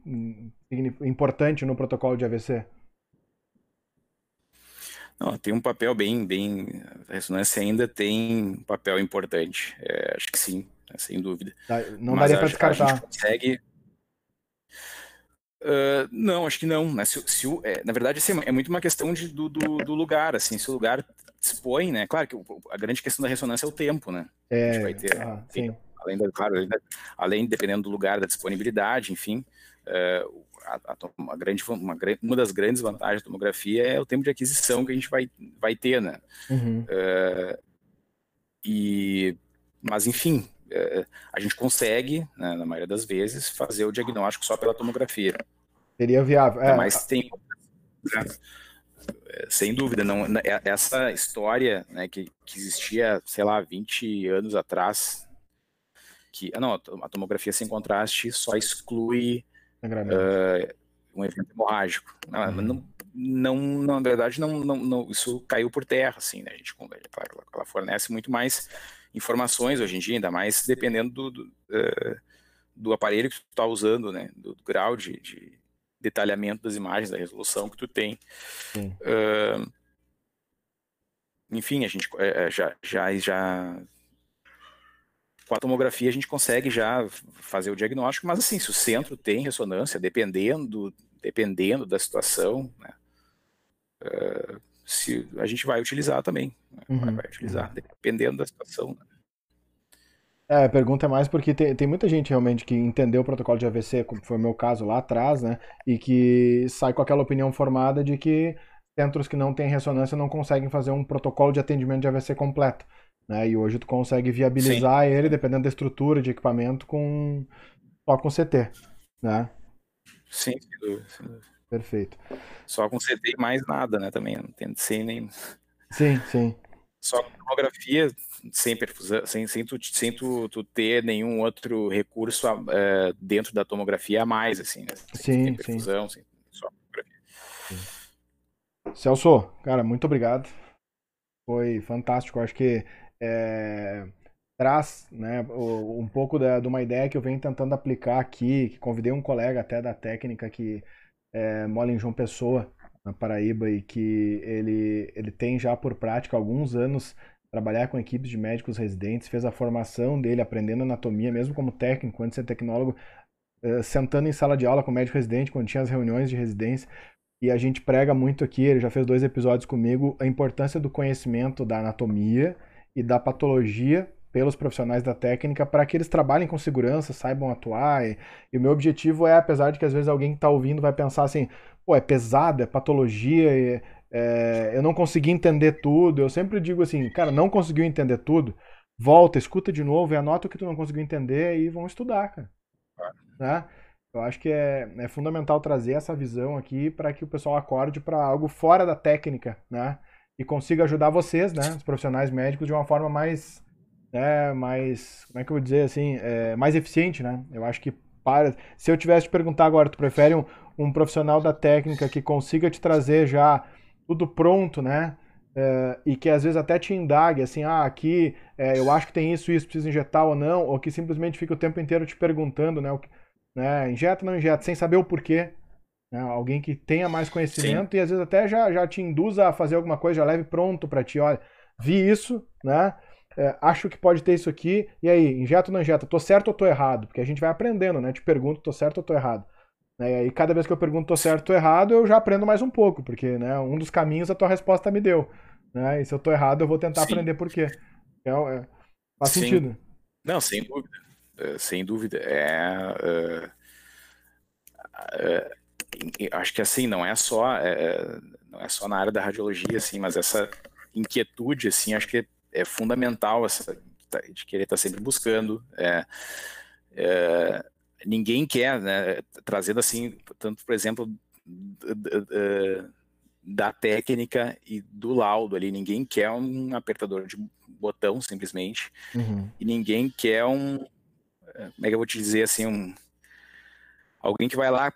importante no protocolo de AVC? Não, tem um papel bem, bem. A ressonância ainda tem um papel importante. É, acho que sim, sem dúvida. Não Mas daria para descartar. A gente consegue Uh, não, acho que não. Né? Se, se, é, na verdade, assim, é muito uma questão de, do, do, do, lugar. Assim, se o lugar dispõe, né? Claro que a grande questão da ressonância é o tempo, né? É, a gente vai ter, ah, além da, claro, além, da, além, dependendo do lugar, da disponibilidade, enfim. Uh, a, a, uma, grande, uma, uma, das grandes vantagens da tomografia é o tempo de aquisição que a gente vai, vai ter, né? Uhum. Uh, e, mas, enfim, a gente consegue, né, na maioria das vezes, fazer o diagnóstico só pela tomografia. Seria viável. É, mas tem. Né, sem dúvida, não, né, é, essa história né, que, que existia, sei lá, 20 anos atrás, que ah, não, a tomografia sem contraste só exclui uh, um evento hemorrágico. Não, uhum. não, não, na verdade, não, não, não, isso caiu por terra, assim, né? A gente, claro, ela fornece muito mais informações hoje em dia, ainda mais dependendo do, do, uh, do aparelho que tu está usando, né? Do, do grau de, de, detalhamento das imagens, da resolução que tu tem. Uh, enfim, a gente uh, já, já, já com a tomografia a gente consegue já fazer o diagnóstico, mas assim, se o centro tem ressonância, dependendo, dependendo da situação, né, uh, se a gente vai utilizar também. Né? Uhum. Vai utilizar, dependendo da situação. Né? É, a pergunta é mais porque tem, tem muita gente realmente que entendeu o protocolo de AVC, como foi o meu caso lá atrás, né? E que sai com aquela opinião formada de que centros que não têm ressonância não conseguem fazer um protocolo de atendimento de AVC completo. né? E hoje tu consegue viabilizar Sim. ele, dependendo da estrutura de equipamento, com só com CT, né? Sim, sem dúvida, sem dúvida. Perfeito. Só com CT e mais nada, né? Também não tem sem nem. Sim, sim. Só com tomografia, sem perfusão, sem, sem, tu, sem tu, tu ter nenhum outro recurso uh, dentro da tomografia a mais, assim, né? Sem sim, perfusão, sim. Só tomografia. Sim. Celso, cara, muito obrigado. Foi fantástico. Acho que é, traz né, um pouco da, de uma ideia que eu venho tentando aplicar aqui, que convidei um colega até da técnica que é, mora em João Pessoa, na Paraíba, e que ele, ele tem já por prática alguns anos trabalhar com equipes de médicos residentes, fez a formação dele aprendendo anatomia, mesmo como técnico, antes de ser tecnólogo, é, sentando em sala de aula com médico residente, quando tinha as reuniões de residência, e a gente prega muito aqui, ele já fez dois episódios comigo, a importância do conhecimento da anatomia e da patologia pelos profissionais da técnica para que eles trabalhem com segurança, saibam atuar. E, e, o meu objetivo é, apesar de que às vezes alguém que está ouvindo vai pensar assim, pô, é pesado, é patologia, é, eu não consegui entender tudo. Eu sempre digo assim, cara, não conseguiu entender tudo, volta, escuta de novo e anota o que tu não conseguiu entender e vão estudar, cara. Né? Eu acho que é, é fundamental trazer essa visão aqui para que o pessoal acorde para algo fora da técnica, né? E consiga ajudar vocês, né, os profissionais médicos, de uma forma mais né, mais, como é que eu vou dizer assim, é, mais eficiente, né? Eu acho que para, se eu tivesse te perguntar agora, tu prefere um, um profissional da técnica que consiga te trazer já tudo pronto, né? É, e que às vezes até te indague, assim, ah, aqui é, eu acho que tem isso, isso, precisa injetar ou não, ou que simplesmente fica o tempo inteiro te perguntando, né? O, né injeta ou não injeta, sem saber o porquê. Né? Alguém que tenha mais conhecimento Sim. e às vezes até já, já te induza a fazer alguma coisa, já leve pronto para ti, olha, vi isso, né? É, acho que pode ter isso aqui, e aí, injeta ou não injeta? Tô certo ou tô errado? Porque a gente vai aprendendo, né? Te pergunto, tô certo ou tô errado? Né? E aí, cada vez que eu pergunto tô certo ou tô errado, eu já aprendo mais um pouco, porque né, um dos caminhos a tua resposta me deu. Né? E se eu tô errado, eu vou tentar Sim. aprender por quê. É, é, faz Sim. sentido. Não, sem dúvida. Uh, sem dúvida. É, uh, uh, acho que assim, não é só não é só na área da radiologia, assim, mas essa inquietude, assim, acho que é fundamental essa tá, de querer estar tá sempre buscando. É, é, ninguém quer, né, trazendo assim, tanto por exemplo da técnica e do laudo ali, ninguém quer um apertador de botão simplesmente, uhum. e ninguém quer um, como é que eu vou te dizer assim, um alguém que vai lá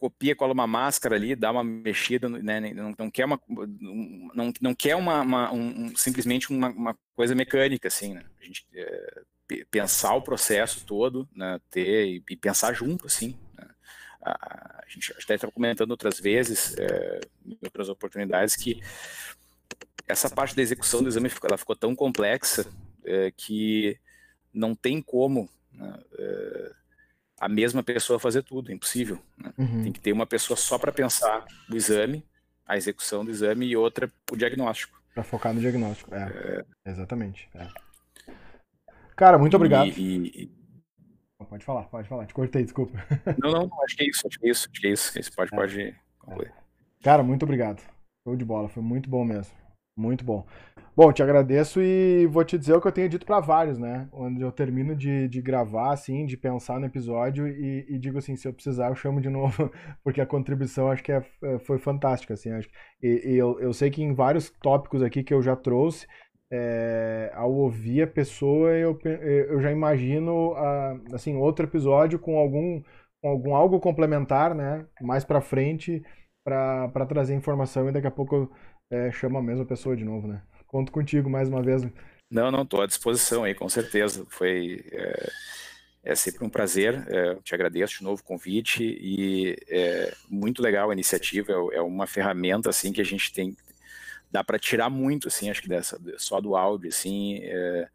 copia, cola uma máscara ali, dá uma mexida, né, não, não quer uma, não, não quer uma, uma um, simplesmente uma, uma, coisa mecânica, assim, né? A gente é, pensar o processo todo, né, ter e, e pensar junto, assim. Né? A, a, gente até estava comentando outras vezes, é, em outras oportunidades, que essa parte da execução do exame ela ficou tão complexa é, que não tem como né, a mesma pessoa fazer tudo, é impossível. Né? Uhum. Tem que ter uma pessoa só para pensar o exame, a execução do exame e outra o diagnóstico. Para focar no diagnóstico, é. é... Exatamente. É. Cara, muito obrigado. E, e... Pode falar, pode falar. Te cortei, desculpa. Não, não, acho que é isso, acho que é isso, acho que é isso. Esse pode, é. pode concluir. Cara, muito obrigado. Show de bola, foi muito bom mesmo. Muito bom. Bom, te agradeço e vou te dizer o que eu tenho dito para vários, né? Onde eu termino de, de gravar, assim, de pensar no episódio e, e, digo assim, se eu precisar eu chamo de novo, porque a contribuição acho que é, é, foi fantástica, assim. Acho, e, e eu, eu sei que em vários tópicos aqui que eu já trouxe, é, ao ouvir a pessoa, eu, eu já imagino, assim, outro episódio com algum, com algum algo complementar, né? Mais para frente, para trazer informação e daqui a pouco é, chama a mesma pessoa de novo, né? Conto contigo mais uma vez. Não, não, estou à disposição aí, com certeza. Foi é, é sempre um prazer. É, te agradeço de novo o convite e é muito legal a iniciativa. É, é uma ferramenta assim que a gente tem dá para tirar muito, assim, acho que dessa só do áudio, assim, é,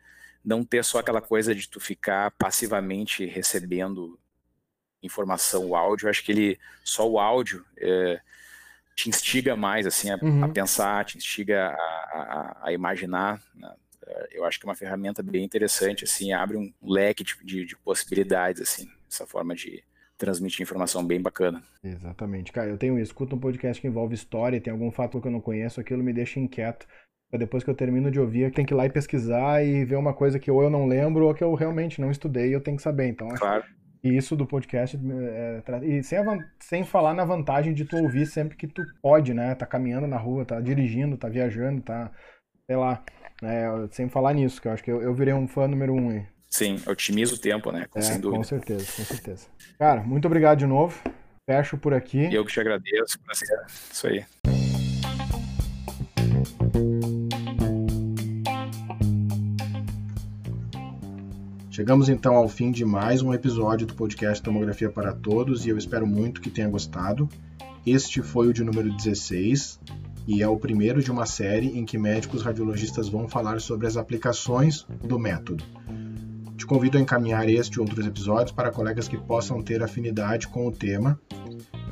não ter só aquela coisa de tu ficar passivamente recebendo informação, o áudio. Acho que ele só o áudio é, te instiga mais assim a, uhum. a pensar, te instiga a, a, a imaginar. Né? Eu acho que é uma ferramenta bem interessante, assim, abre um leque de, de, de, possibilidades, assim, essa forma de transmitir informação bem bacana. Exatamente, cara. Eu tenho escuto um podcast que envolve história, tem algum fato que eu não conheço, aquilo me deixa inquieto. depois que eu termino de ouvir, tem que ir lá e pesquisar e ver uma coisa que ou eu não lembro ou que eu realmente não estudei e eu tenho que saber. Então, claro. E isso do podcast, é, e sem, sem falar na vantagem de tu ouvir sempre que tu pode, né? Tá caminhando na rua, tá dirigindo, tá viajando, tá, sei lá. É, sem falar nisso, que eu acho que eu, eu virei um fã número um aí. Sim, otimiza o tempo, né? É, sem dúvida. Com certeza, com certeza. Cara, muito obrigado de novo. Fecho por aqui. Eu que te agradeço. Isso aí. Chegamos então ao fim de mais um episódio do podcast Tomografia para Todos e eu espero muito que tenha gostado. Este foi o de número 16 e é o primeiro de uma série em que médicos radiologistas vão falar sobre as aplicações do método. Te convido a encaminhar este e outros episódios para colegas que possam ter afinidade com o tema.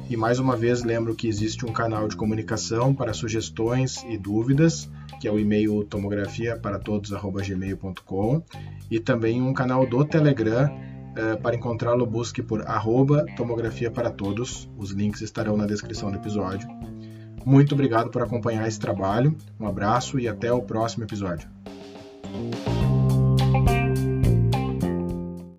E mais uma vez lembro que existe um canal de comunicação para sugestões e dúvidas que é o e-mail tomografia para todos@gmail.com e também um canal do Telegram uh, para encontrá-lo busque por arroba tomografia para todos. Os links estarão na descrição do episódio. Muito obrigado por acompanhar esse trabalho. Um abraço e até o próximo episódio.